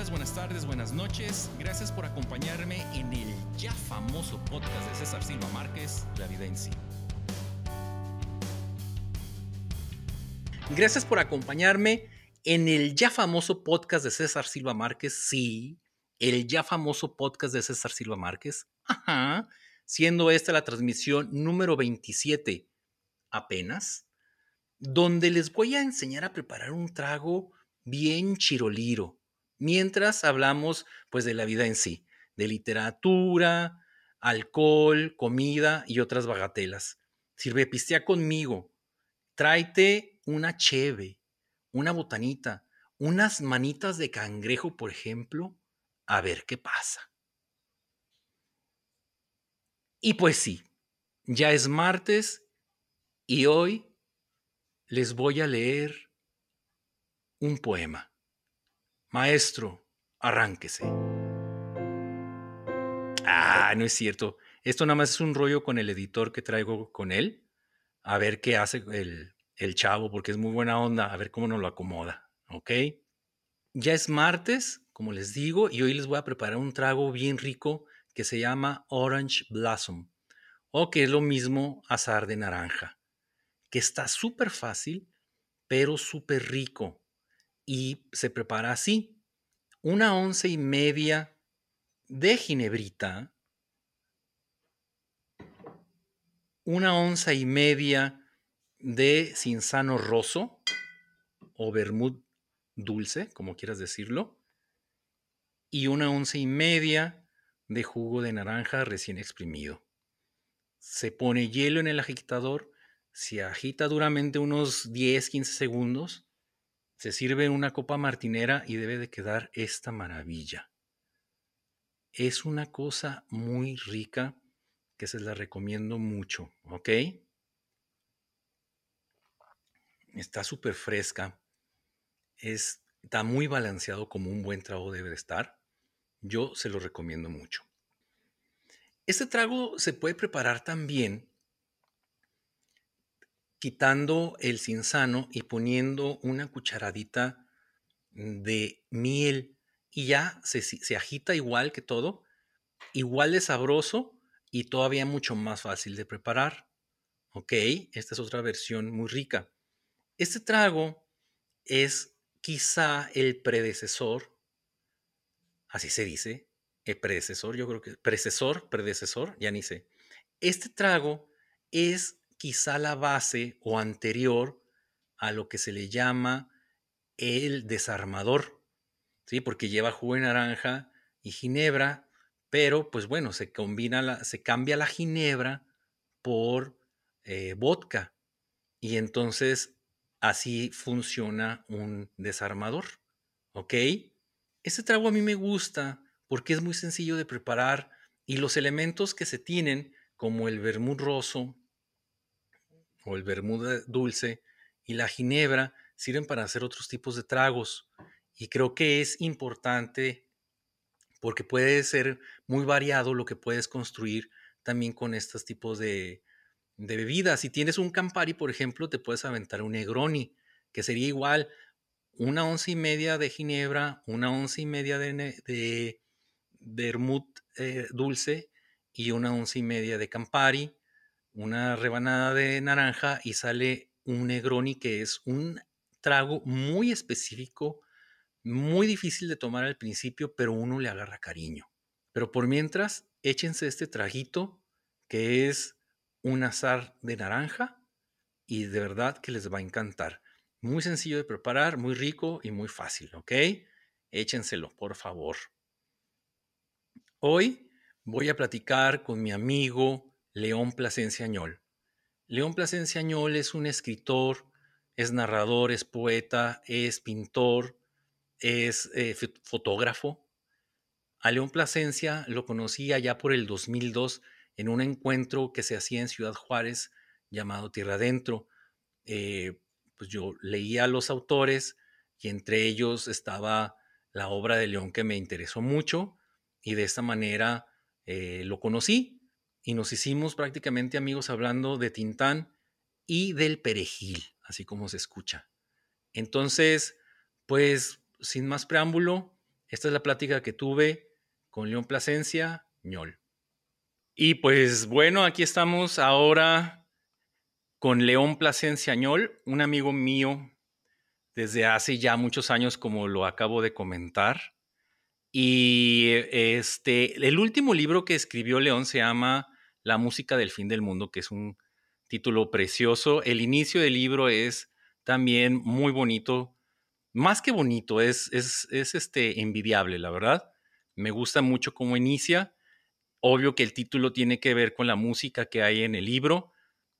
días, buenas tardes, buenas noches. Gracias por acompañarme en el ya famoso podcast de César Silva Márquez, La Vida en Sí. Gracias por acompañarme en el ya famoso podcast de César Silva Márquez. Sí, el ya famoso podcast de César Silva Márquez. Ajá. Siendo esta la transmisión número 27 apenas, donde les voy a enseñar a preparar un trago bien chiroliro, mientras hablamos pues de la vida en sí, de literatura, alcohol, comida y otras bagatelas. Sirve pistea conmigo. Tráete una cheve, una botanita, unas manitas de cangrejo, por ejemplo, a ver qué pasa. Y pues sí, ya es martes y hoy les voy a leer un poema. Maestro, arránquese. Ah, no es cierto. Esto nada más es un rollo con el editor que traigo con él. A ver qué hace el, el chavo, porque es muy buena onda. A ver cómo nos lo acomoda. ¿Ok? Ya es martes, como les digo, y hoy les voy a preparar un trago bien rico que se llama Orange Blossom, o que es lo mismo azar de naranja, que está súper fácil, pero súper rico. Y se prepara así. Una once y media de ginebrita, una onza y media de cinzano roso o vermut dulce, como quieras decirlo, y una once y media de jugo de naranja recién exprimido. Se pone hielo en el agitador, se agita duramente unos 10-15 segundos, se sirve una copa martinera y debe de quedar esta maravilla. Es una cosa muy rica que se la recomiendo mucho, ¿ok? Está súper fresca, está muy balanceado como un buen trago debe de estar. Yo se lo recomiendo mucho. Este trago se puede preparar también quitando el cinzano y poniendo una cucharadita de miel y ya se, se, agita igual que todo, igual de sabroso y todavía mucho más fácil de preparar. Ok, esta es otra versión muy rica. Este trago es quizá el predecesor así se dice, el predecesor, yo creo que predecesor, predecesor, ya ni sé. Este trago es quizá la base o anterior a lo que se le llama el desarmador, ¿sí? Porque lleva jugo de naranja y ginebra, pero pues bueno, se combina la, se cambia la ginebra por eh, vodka y entonces así funciona un desarmador, ¿ok? Este trago a mí me gusta porque es muy sencillo de preparar y los elementos que se tienen, como el vermut roso o el vermut dulce y la ginebra, sirven para hacer otros tipos de tragos. Y creo que es importante porque puede ser muy variado lo que puedes construir también con estos tipos de, de bebidas. Si tienes un Campari, por ejemplo, te puedes aventar un Negroni, que sería igual una once y media de ginebra, una once y media de, de, eh, dulce y una once y media de Campari, una rebanada de naranja y sale un Negroni que es un trago muy específico, muy difícil de tomar al principio, pero uno le agarra cariño. Pero por mientras, échense este traguito que es un azar de naranja y de verdad que les va a encantar. Muy sencillo de preparar, muy rico y muy fácil, ¿ok? Échenselo, por favor. Hoy voy a platicar con mi amigo León Plasencia. León Plasencia es un escritor, es narrador, es poeta, es pintor, es eh, fotógrafo. A León Plasencia lo conocí allá por el 2002 en un encuentro que se hacía en Ciudad Juárez llamado Tierra Adentro. Eh, pues yo leía a los autores y entre ellos estaba la obra de León que me interesó mucho y de esta manera eh, lo conocí y nos hicimos prácticamente amigos hablando de Tintán y del perejil, así como se escucha. Entonces, pues sin más preámbulo, Esta es la plática que tuve con León Plasencia, ñol. Y pues bueno, aquí estamos ahora con León Plasencia ñol, un amigo mío desde hace ya muchos años, como lo acabo de comentar. Y este, el último libro que escribió León se llama La música del fin del mundo, que es un título precioso. El inicio del libro es también muy bonito, más que bonito, es, es, es este, envidiable, la verdad. Me gusta mucho cómo inicia. Obvio que el título tiene que ver con la música que hay en el libro.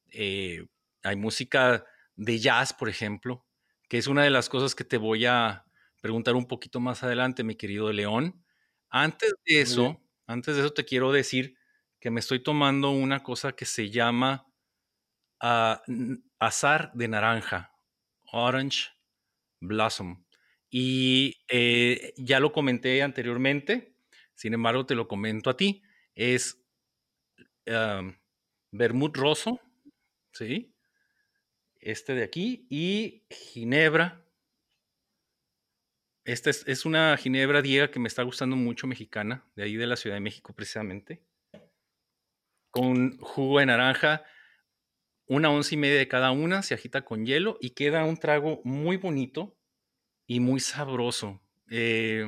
Eh, hay música de jazz, por ejemplo, que es una de las cosas que te voy a preguntar un poquito más adelante, mi querido León. Antes de eso, antes de eso te quiero decir que me estoy tomando una cosa que se llama uh, azar de naranja, orange blossom. Y eh, ya lo comenté anteriormente, sin embargo te lo comento a ti, es um, vermut roso, ¿sí? este de aquí, y ginebra. Esta es, una ginebra diega que me está gustando mucho, mexicana, de ahí de la Ciudad de México precisamente, con jugo de naranja, una once y media de cada una, se agita con hielo y queda un trago muy bonito y muy sabroso, eh,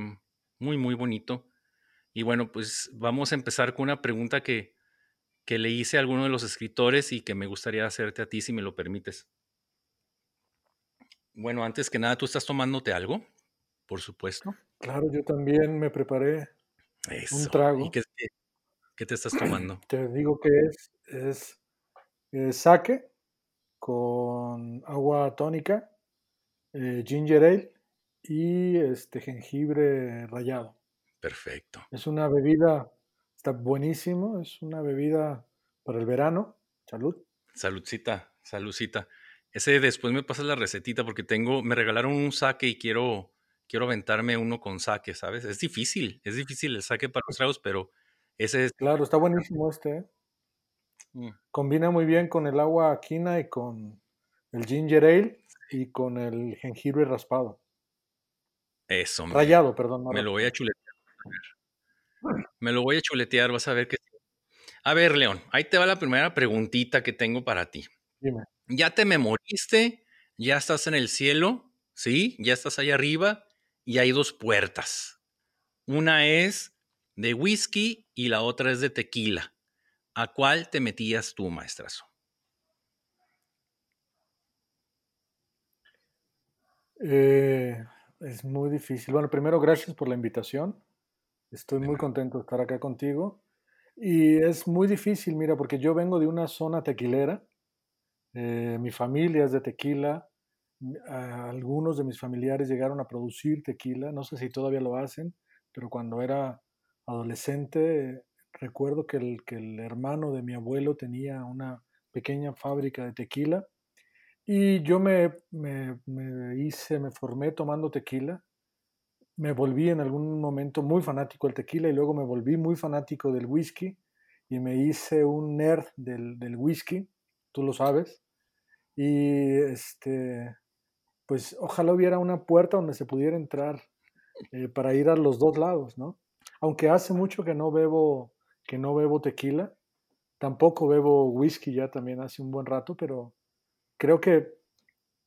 muy, muy bonito. Y bueno, pues vamos a empezar con una pregunta que, que le hice a alguno de los escritores y que me gustaría hacerte a ti, si me lo permites. Bueno, antes que nada, ¿tú estás tomándote algo? Por supuesto. Claro, yo también me preparé un trago. ¿Y qué, qué, te estás tomando? Te digo que es, es, es sake con agua tónica, eh, ginger ale y este jengibre rallado. Perfecto. Es una bebida, está buenísimo, es una bebida para el verano. Salud. Saludcita, saludcita. Ese después me pasas la recetita porque tengo, me regalaron un saque y quiero, quiero aventarme uno con saque, ¿sabes? Es difícil, es difícil el saque para los tragos, pero ese es... Claro, está buenísimo este. ¿eh? Mm. Combina muy bien con el agua quina y con el ginger ale y con el jengibre raspado. Eso, Rayado, perdón. me lo voy a chuletear. Me lo voy a chuletear, vas a ver que... A ver, León, ahí te va la primera preguntita que tengo para ti. Dime ya te memoriste, ya estás en el cielo, ¿sí? Ya estás ahí arriba y hay dos puertas. Una es de whisky y la otra es de tequila. ¿A cuál te metías tú, maestrazo? Eh, es muy difícil. Bueno, primero, gracias por la invitación. Estoy muy contento de estar acá contigo. Y es muy difícil, mira, porque yo vengo de una zona tequilera eh, mi familia es de tequila. algunos de mis familiares llegaron a producir tequila. No sé si todavía lo hacen, pero cuando era adolescente recuerdo que el, que el hermano de mi abuelo tenía una pequeña fábrica de tequila. Y yo me, me, me, hice, me formé tomando tequila. Me volví en algún momento muy fanático del tequila y luego me volví muy fanático del whisky y me hice un nerd del, del whisky, tú lo sabes. Y este, pues ojalá hubiera una puerta donde se pudiera entrar eh, para ir a los dos lados, ¿no? Aunque hace mucho que no bebo, que no bebo tequila, tampoco bebo whisky ya también hace un buen rato, pero creo que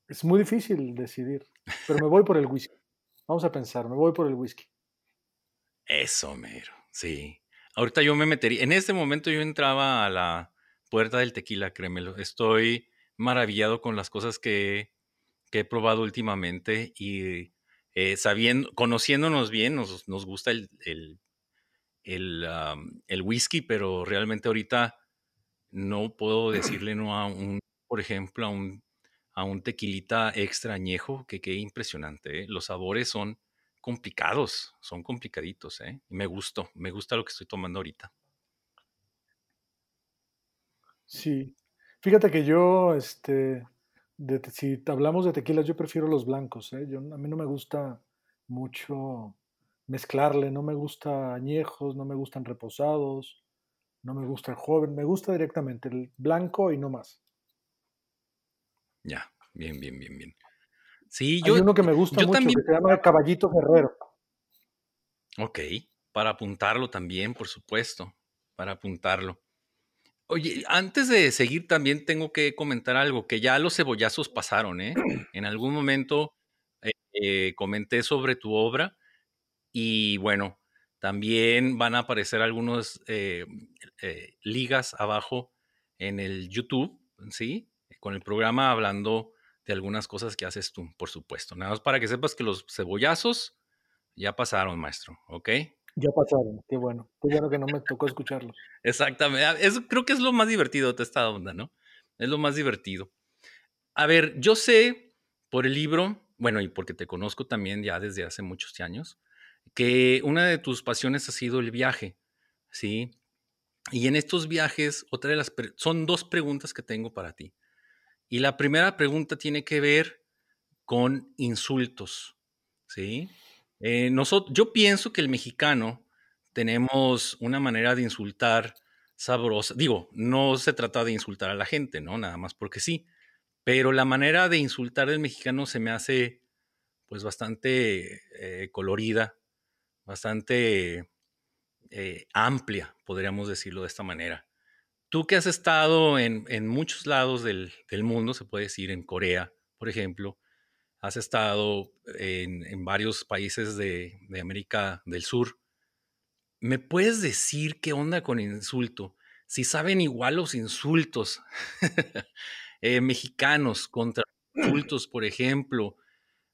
es muy difícil decidir. Pero me voy por el whisky. Vamos a pensar, me voy por el whisky. Eso, mero, sí. Ahorita yo me metería, en este momento yo entraba a la puerta del tequila, créemelo. Estoy maravillado con las cosas que, he probado últimamente y eh, sabiendo, conociéndonos bien, nos, nos gusta el, el, whisky, pero realmente ahorita no puedo decirle no a un, por ejemplo, a un, a un tequilita extra añejo, que qué impresionante. ¿eh? Los sabores son complicados, son complicaditos, ¿eh? Y me gustó, me gusta lo que estoy tomando ahorita. Sí, Fíjate que yo, este, si hablamos de tequilas, yo prefiero los blancos. ¿eh? Yo, a mí no me gusta mucho mezclarle, no me gusta añejos, no me gustan reposados, no me gusta el joven, me gusta directamente el blanco y no más. Ya, bien, bien, bien, bien. Sí, yo. Hay uno que me gusta mucho que se llama Caballito Guerrero. Ok, para apuntarlo también, por supuesto, para apuntarlo. Oye, antes de seguir también tengo que comentar algo, que ya los cebollazos pasaron, ¿eh? En algún momento eh, eh, comenté sobre tu obra y bueno, también van a aparecer algunas eh, ligas abajo en el YouTube, ¿sí? Con el programa hablando de algunas cosas que haces tú, por supuesto. Nada más para que sepas que los cebollazos ya pasaron, maestro, ¿ok? Ya pasaron, qué bueno. Qué bueno que no me tocó escucharlos. Exactamente. Eso creo que es lo más divertido de esta onda, ¿no? Es lo más divertido. A ver, yo sé por el libro, bueno, y porque te conozco también ya desde hace muchos años, que una de tus pasiones ha sido el viaje, ¿sí? Y en estos viajes, otra de las son dos preguntas que tengo para ti. Y la primera pregunta tiene que ver con insultos, ¿sí? Eh, yo pienso que el mexicano tenemos una manera de insultar sabrosa. Digo, no se trata de insultar a la gente, ¿no? Nada más porque sí. Pero la manera de insultar del mexicano se me hace, pues, bastante eh, colorida, bastante eh, amplia, podríamos decirlo de esta manera. Tú que has estado en, muchos lados del, mundo, se puede decir, en Corea, por ejemplo, has estado en, varios países de, América del Sur. ¿Me puedes decir qué onda con insulto? Si saben igual los insultos eh, mexicanos contra insultos, por ejemplo,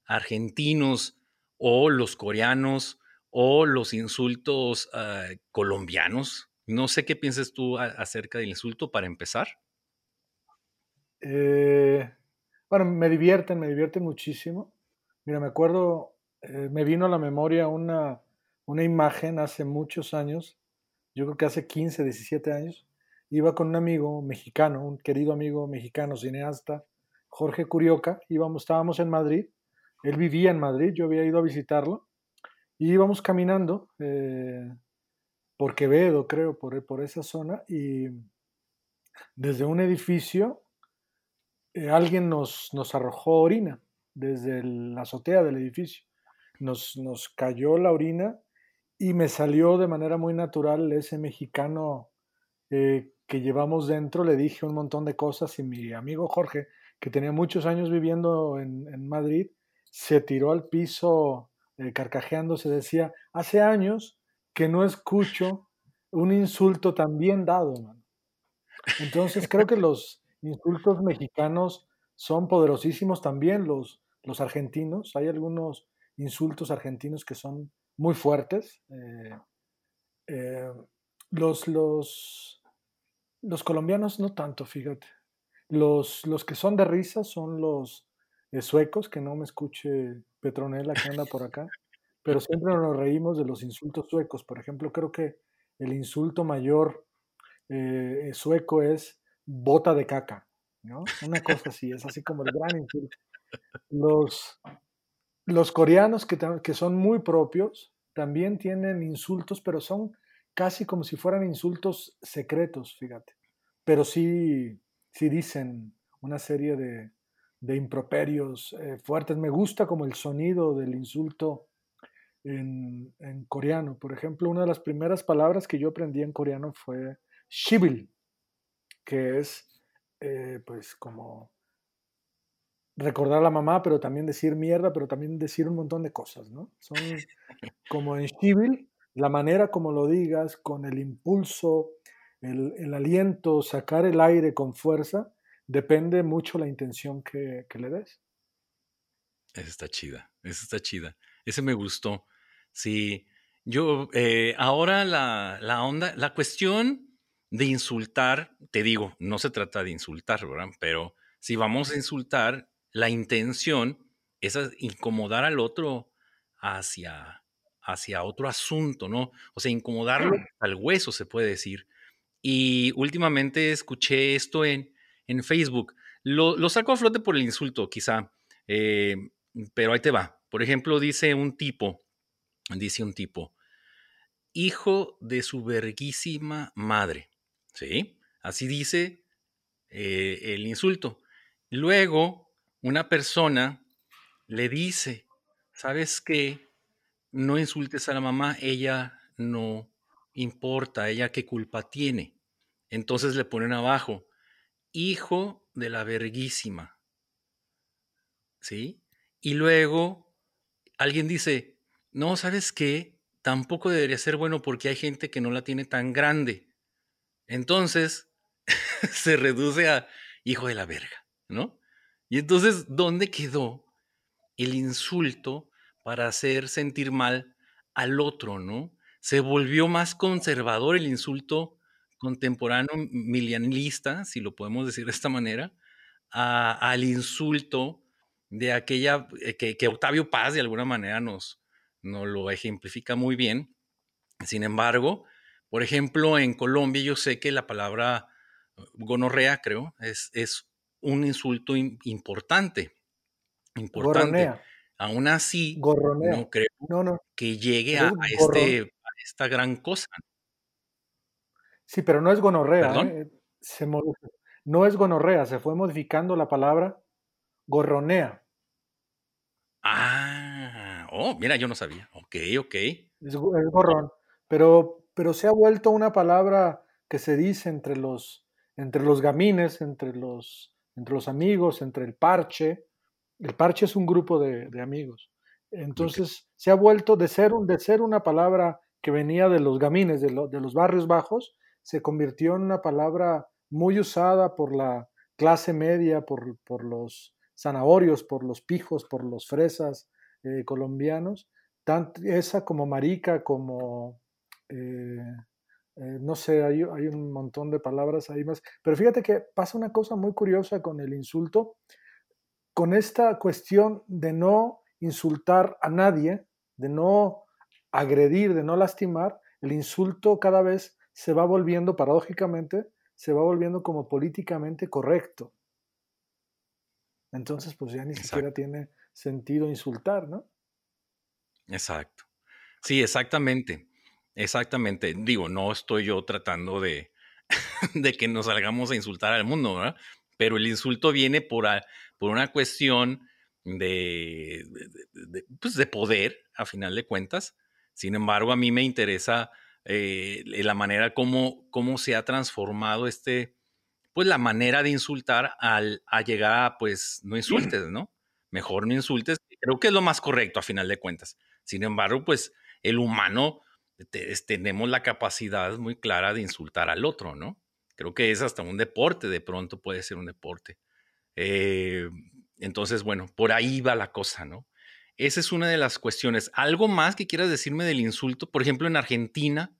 argentinos o los coreanos o los insultos ah, colombianos. No sé qué piensas tú acerca del insulto para empezar. Eh, bueno, me divierten, me divierten muchísimo. Mira, me acuerdo, eh, me vino a la memoria una, una imagen hace muchos años, yo creo que hace 15, 17 años. Iba con un amigo mexicano, un querido amigo mexicano, cineasta, Jorge Curioca. Íbamos, estábamos en Madrid. Él vivía en Madrid, yo había ido a visitarlo. Y íbamos caminando eh, por Quevedo, creo, por, por esa zona. Y desde un edificio eh, alguien nos, nos arrojó orina desde la azotea del edificio. Nos, nos cayó la orina y me salió de manera muy natural ese mexicano eh, que llevamos dentro. Le dije un montón de cosas y mi amigo Jorge, que tenía muchos años viviendo en, Madrid, se tiró al piso eh, carcajeándose. Decía, hace años que no escucho un insulto tan bien dado. Entonces creo que los, insultos mexicanos son poderosísimos también, los, los argentinos. Hay algunos insultos argentinos que son muy fuertes. Eh, eh, los, los, los, colombianos no tanto, fíjate. Los, los que son de risa son los suecos, que no me escuche Petronela que anda por acá, pero siempre nos reímos de los insultos suecos. Por ejemplo, creo que el insulto mayor sueco es bota de caca, ¿no? Una cosa así, es así como el gran insulto. Los, los coreanos que, que son muy propios también tienen insultos, pero son casi como si fueran insultos secretos, fíjate. Pero sí, sí dicen una serie de, de improperios eh, fuertes. Me gusta como el sonido del insulto en, en, coreano. Por ejemplo, una de las primeras palabras que yo aprendí en coreano fue shibil, que es eh, pues como recordar a la mamá, pero también decir mierda, pero también decir un montón de cosas, ¿no? Son como en civil, la manera como lo digas, con el impulso, el, aliento, sacar el aire con fuerza, depende mucho la intención que, le des. Esa está chida, esa está chida. Ese me gustó. Sí, yo, eh, ahora la, la onda, la cuestión de insultar, te digo, no se trata de insultar, ¿verdad? Pero si vamos a insultar, la intención es incomodar al otro hacia, hacia otro asunto, ¿no? O sea, incomodarlo al hueso, se puede decir. Y últimamente escuché esto en, en Facebook. Lo, lo, saco a flote por el insulto, quizá, eh, pero ahí te va. Por ejemplo, dice un tipo, dice un tipo, hijo de su verguísima madre. ¿sí? Así dice eh, el insulto. Luego, una persona le dice, ¿sabes qué? no insultes a la mamá, ella no importa, ella qué culpa tiene. Entonces le ponen abajo, hijo de la verguísima. ¿Sí? Y luego alguien dice, no, ¿sabes qué? Tampoco debería ser bueno porque hay gente que no la tiene tan grande. Entonces se reduce a hijo de la verga, ¿no? Y entonces, ¿dónde quedó el insulto para hacer sentir mal al otro, ¿no? Se volvió más conservador el insulto contemporáneo milianista, si lo podemos decir de esta manera, al insulto de aquella eh, que, Octavio Paz de alguna manera nos, nos lo ejemplifica muy bien. Sin embargo, por ejemplo, en Colombia yo sé que la palabra uh, gonorrea, creo, es, es un insulto importante. Importante. Aún así, no creo que llegue a, este, a, esta gran cosa. Sí, pero no es gonorrea. ¿eh? no es gonorrea, se fue modificando la palabra gorronea. Ah, oh, mira, yo no sabía. Ok, ok. Es, gorrón. Pero, pero se ha vuelto una palabra que se dice entre los, entre los gamines, entre los, entre los amigos, entre el parche. El parche es un grupo de, amigos. Entonces se ha vuelto de ser, de ser una palabra que venía de los gamines, de, de los barrios bajos, se convirtió en una palabra muy usada por la clase media, por, por los zanahorios, por los pijos, por los fresas eh, colombianos, tanto esa como marica, como, eh, eh, no sé, hay, hay, un montón de palabras ahí más, pero fíjate que pasa una cosa muy curiosa con el insulto, con esta cuestión de no insultar a nadie, de no agredir, de no lastimar, el insulto cada vez se va volviendo, paradójicamente, se va volviendo como políticamente correcto. Entonces, pues ya ni siquiera tiene sentido insultar, ¿no? Exacto. Sí, exactamente. Exactamente. Digo, no estoy yo tratando de, de que nos salgamos a insultar al mundo, ¿verdad? Pero el insulto viene por, por una cuestión de, pues de poder, a final de cuentas. Sin embargo, a mí me interesa eh, la manera como, cómo se ha transformado este, pues la manera de insultar al, a llegar a, pues, no insultes, ¿no? Mejor no insultes, creo que es lo más correcto a final de cuentas. Sin embargo, pues el humano tenemos la capacidad muy clara de insultar al otro, ¿no? Creo que es hasta un deporte, de pronto puede ser un deporte. Eh, entonces, bueno, por ahí va la cosa, ¿no? Esa es una de las cuestiones. ¿Algo más que quieras decirme del insulto? Por ejemplo, en Argentina,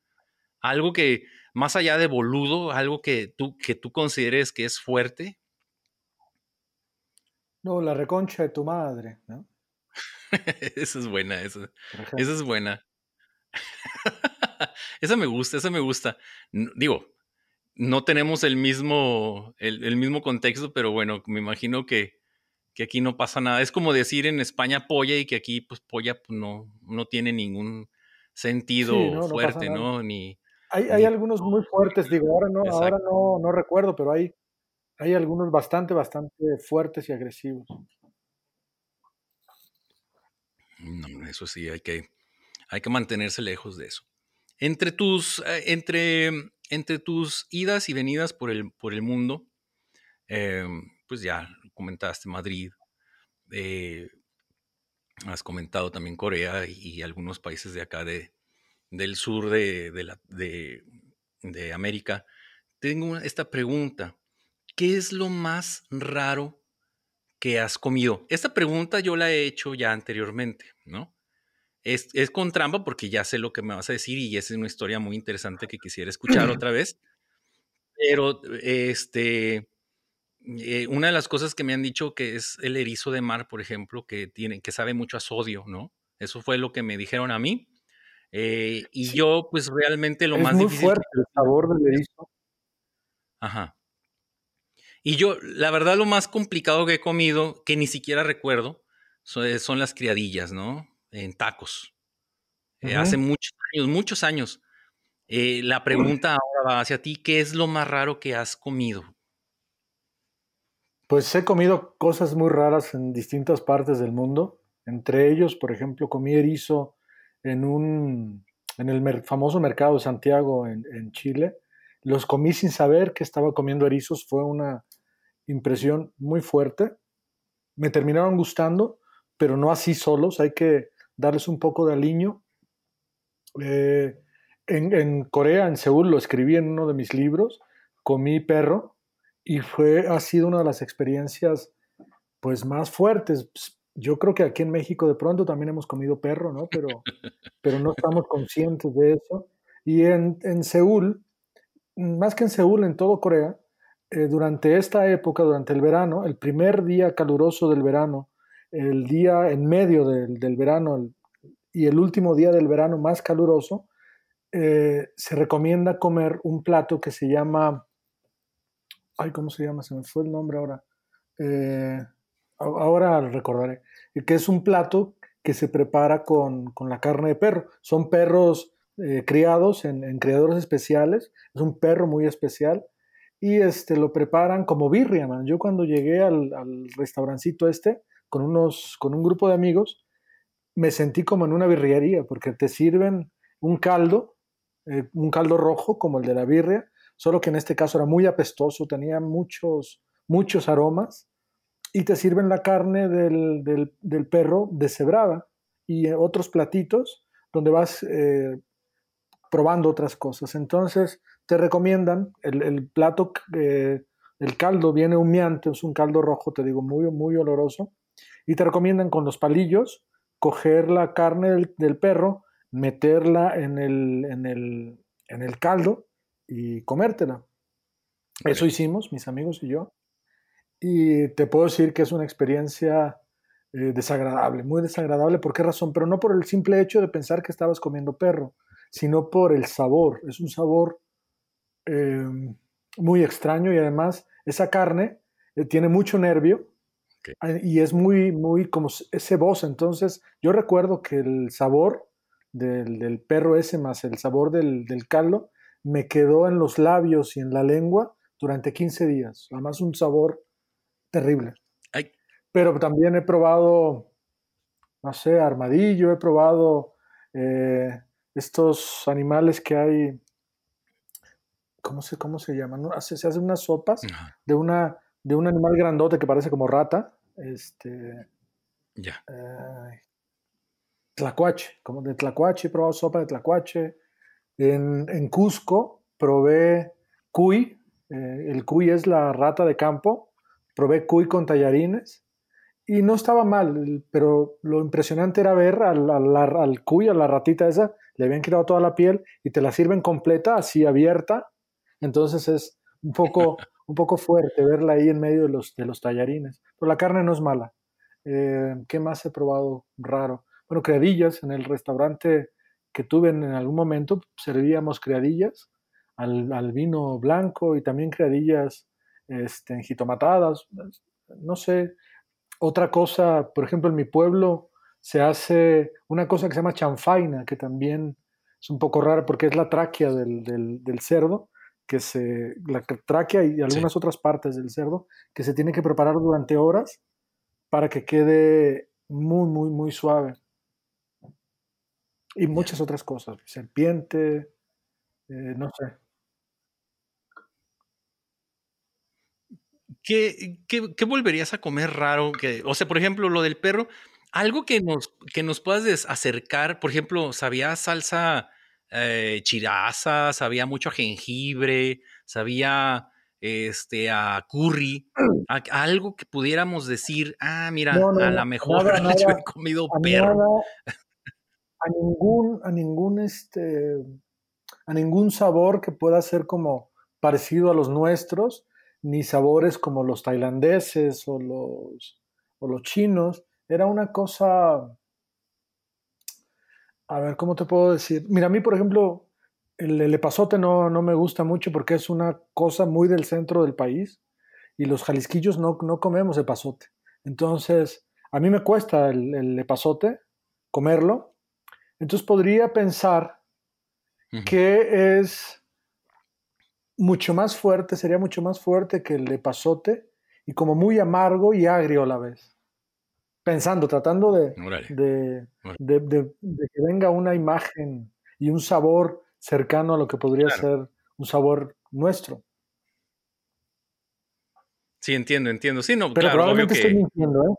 algo que más allá de boludo, algo que tú, que tú consideres que es fuerte? No, la reconcha de tu madre, ¿no? esa es buena, esa, esa es buena. esa me gusta, esa me gusta. digo, no tenemos el mismo, el, mismo contexto, pero bueno, me imagino que, que, aquí no pasa nada. Es como decir en España polla y que aquí pues polla pues, no, no tiene ningún sentido fuerte, ¿no? Ni, hay, algunos muy fuertes, digo, ahora no, ahora no, no recuerdo, pero hay, hay algunos bastante, bastante fuertes y agresivos. No, eso sí, hay que, hay que mantenerse lejos de eso. Entre tus, eh, entre, entre tus idas y venidas por el, por el mundo, eh, pues ya comentaste Madrid, eh, has comentado también Corea y algunos países de acá de, del sur de, la, de, América, tengo esta pregunta. ¿Qué es lo más raro que has comido? Esta pregunta yo la he hecho ya anteriormente, ¿no? Es, con trampa porque ya sé lo que me vas a decir y esa es una historia muy interesante que quisiera escuchar otra vez. Pero este, eh, una de las cosas que me han dicho que es el erizo de mar, por ejemplo, que, tiene, que sabe mucho a sodio, ¿no? Eso fue lo que me dijeron a mí. Eh, y yo, pues realmente lo es más muy fuerte el sabor del erizo. Ajá. Y yo, la verdad, lo más complicado que he comido, que ni siquiera recuerdo, son, son las criadillas, ¿no? En tacos. Eh, hace muchos años, muchos años. Eh, la pregunta ahora va hacia ti, ¿qué es lo más raro que has comido? Pues he comido cosas muy raras en distintas partes del mundo. Entre ellos, por ejemplo, comí erizo en un en el famoso mercado de Santiago en, Chile. Los comí sin saber que estaba comiendo erizos, fue una impresión muy fuerte. Me terminaron gustando, pero no así solos, hay que darles un poco de aliño. Eh, en, Corea, en Seúl, lo escribí en uno de mis libros, comí perro y fue, ha sido una de las experiencias pues más fuertes. Yo creo que aquí en México de pronto también hemos comido perro, ¿no? Pero, pero no estamos conscientes de eso. Y en, en Seúl, más que en Seúl, en todo Corea, eh, durante esta época, durante el verano, el primer día caluroso del verano, el día en medio del, del verano y el último día del verano más caluroso, eh, se recomienda comer un plato que se llama, ay, ¿cómo se llama? Se me fue el nombre ahora. Eh, ahora recordaré. Que es un plato que se prepara con, con la carne de perro. Son perros criados en, en criadores especiales. Es un perro muy especial y este, lo preparan como birria, man. Yo cuando llegué al, al restaurancito este, con, unos, con un grupo de amigos, me sentí como en una birriería, porque te sirven un caldo, eh, un caldo rojo como el de la birria, solo que en este caso era muy apestoso, tenía muchos, muchos aromas, y te sirven la carne del, del, del perro deshebrada y otros platitos donde vas eh, probando otras cosas. Entonces, te recomiendan el, plato, eh, el caldo viene humeante, es un caldo rojo, te digo, muy, muy oloroso, y te recomiendan con los palillos coger la carne del, perro, meterla en el, en, el, en el caldo y comértela. Eso hicimos, mis amigos y yo, y te puedo decir que es una experiencia eh, desagradable, muy desagradable. ¿Por qué razón? Pero no por el simple hecho de pensar que estabas comiendo perro, sino por el sabor. Es un sabor Em, muy extraño y además esa carne eh, tiene mucho nervio eh, y es muy, muy como ese voz. Entonces yo recuerdo que el sabor del, perro ese más el sabor del, caldo me quedó en los labios y en la lengua durante 15 días. Además un sabor terrible. Pero también he probado, no sé, armadillo, he probado eh, estos animales que hay ¿cómo se, cómo se llama? Se, se hacen unas sopas de, una, de un animal grandote que parece como rata. Este, ya. tlacuache, como de tlacuache, he probado sopa de tlacuache. En, en Cusco probé cuy, eh, el cuy es la rata de campo, probé cuy con tallarines y no estaba mal, pero lo impresionante era ver al, al, al, cuy, a la ratita esa, le habían quitado toda la piel y te la sirven completa, así abierta, entonces es un poco, un poco fuerte verla ahí en medio de los, de los tallarines. Pero la carne no es mala. Eh, ¿Qué más he probado raro? Bueno, criadillas. En el restaurante que tuve en, algún momento servíamos criadillas al, vino blanco y también criadillas este, enjitomatadas. No sé. Otra cosa, por ejemplo, en mi pueblo se hace una cosa que se llama chanfaina, que también es un poco rara porque es la tráquea del, del cerdo que se, la tráquea y algunas otras partes del cerdo, que se tiene que preparar durante horas para que quede muy, muy, muy suave. Y muchas otras cosas, serpiente, eh, no sé. ¿Qué, ¿Qué, volverías a comer raro? Que, o sea, por ejemplo, lo del perro, algo que nos, que nos puedas acercar, por ejemplo, ¿sabías salsa eh, chiraza, sabía mucho a jengibre, sabía este, a curry, algo que pudiéramos decir, ah, mira, a lo mejor yo he comido perro. A ningún, a ningún, este, a ningún sabor que pueda ser como parecido a los nuestros, ni sabores como los tailandeses o los, o los chinos. Era una cosa a ver, ¿cómo te puedo decir? Mira, a mí, por ejemplo, el, el epazote no, no, me gusta mucho porque es una cosa muy del centro del país y los jalisquillos no, no comemos epazote. Entonces, a mí me cuesta el, el epazote comerlo. Entonces podría pensar que es mucho más fuerte, sería mucho más fuerte que el epazote y como muy amargo y agrio a la vez. pensando, tratando de, de, de- de- de que venga una imagen y un sabor cercano a lo que podría Claro. ser un sabor nuestro. Sí, entiendo, entiendo. Sí, no, Pero claro, obvio probablemente estoy que... mintiendo, ¿eh?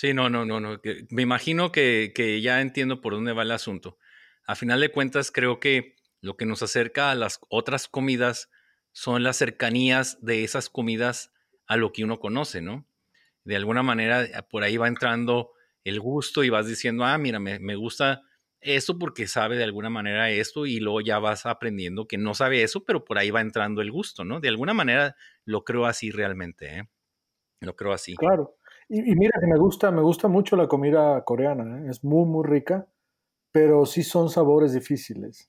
Sí, no, no, no, no. Me imagino que, que ya entiendo por dónde va el asunto. A final de cuentas, creo que lo que nos acerca a las otras comidas son las cercanías de esas comidas a lo que uno conoce, ¿no? De alguna manera, eh, por ahí va entrando el gusto y vas diciendo, ah, mira, me, me gusta esto porque sabe de alguna manera esto y luego ya vas aprendiendo que no sabe eso, pero por ahí va entrando el gusto, ¿no? De alguna manera lo creo así realmente, ¿eh? Lo creo así. Claro. Y, y mira que me gusta, me gusta mucho la comida coreana, ¿eh? Es muy, muy rica, pero sí son sabores difíciles.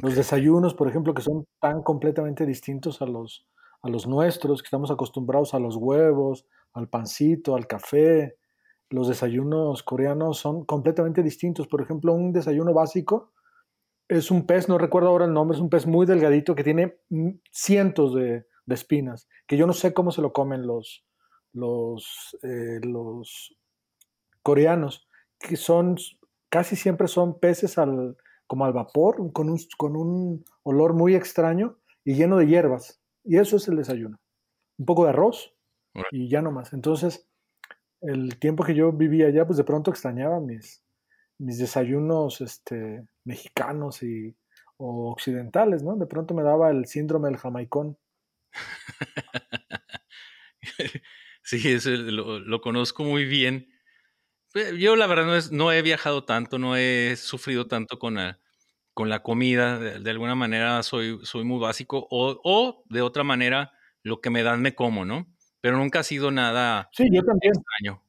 Los desayunos, por ejemplo, que son tan completamente distintos a los, a los nuestros, que estamos acostumbrados a los huevos, al pancito, al café. Los desayunos coreanos son completamente distintos. Por ejemplo, un desayuno básico es un pez, no recuerdo ahora el nombre, es un pez muy delgadito que tiene cientos de, de espinas, que yo no sé cómo se lo comen los, los, eh, los coreanos, que son, casi siempre son peces al, como al vapor, con un, con un olor muy extraño y lleno de hierbas. Y eso es el desayuno. Un poco de arroz y ya no más. Entonces, el tiempo que yo vivía allá, pues de pronto extrañaba mis, mis desayunos este, mexicanos y, o occidentales, ¿no? De pronto me daba el síndrome del jamaicón. Sí, eso lo, lo conozco muy bien. Eh, Yo la verdad no, es, no he viajado tanto, no he sufrido tanto con la, con la comida. De, de alguna manera soy, soy muy básico o, o de otra manera lo que me dan me como, ¿no? Pero nunca ha sido nada Sí, yo también. extraño.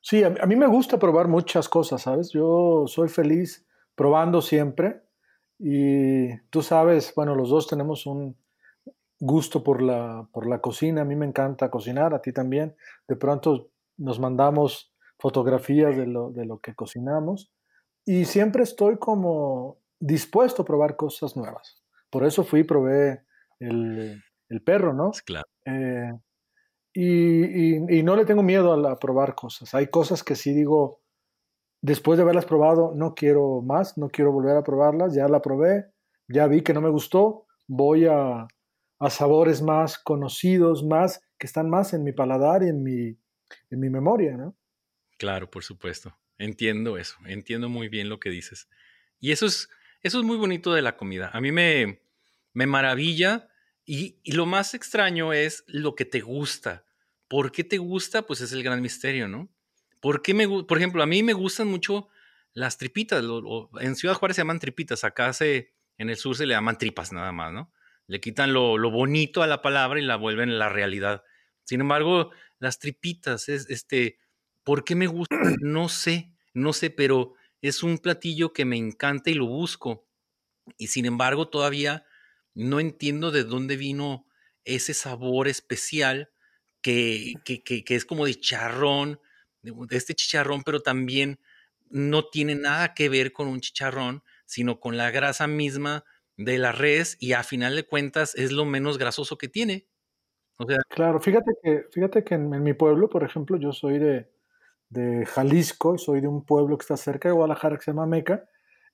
Sí, a, a mí me gusta probar muchas cosas, ¿sabes? Yo soy feliz probando siempre y tú sabes, bueno, los dos tenemos un gusto por la, por la cocina, a mí me encanta cocinar, a ti también. De pronto nos mandamos fotografías de lo, de lo que cocinamos y siempre estoy como dispuesto a probar cosas nuevas. Por eso fui y probé el, el perro, ¿no? Claro. Eh, y, y, y, no le tengo miedo a, la, a, probar cosas. Hay cosas que sí digo, después de haberlas probado, no quiero más, no quiero volver a probarlas, ya la probé, ya vi que no me gustó, voy a, a sabores más conocidos, más que están más en mi paladar y en mi, en mi memoria, ¿no? Claro, por supuesto. Entiendo eso, entiendo muy bien lo que dices. Y eso es, eso es muy bonito de la comida. A mí me, me maravilla y, lo más extraño es lo que te gusta. ¿Por qué te gusta? Pues es el gran misterio, ¿no? ¿Por qué me Por ejemplo, a mí me gustan mucho las tripitas. En Ciudad Juárez se llaman tripitas, acá se, en el sur se le llaman tripas nada más, ¿no? Le quitan lo, lo bonito a la palabra y la vuelven la realidad. Sin embargo, las tripitas, es, este, ¿por qué me gusta? No sé, no sé, pero es un platillo que me encanta y lo busco. Y sin embargo, todavía no entiendo de dónde vino ese sabor especial que, que, que, que es como de charrón, de, de este chicharrón, pero también no tiene nada que ver con un chicharrón, sino con la grasa misma de la res y a final de cuentas es lo menos grasoso que tiene. O sea, claro, fíjate que, fíjate que en, en mi pueblo, por ejemplo, yo soy de, de Jalisco, soy de un pueblo que está cerca de Guadalajara que se llama Meca,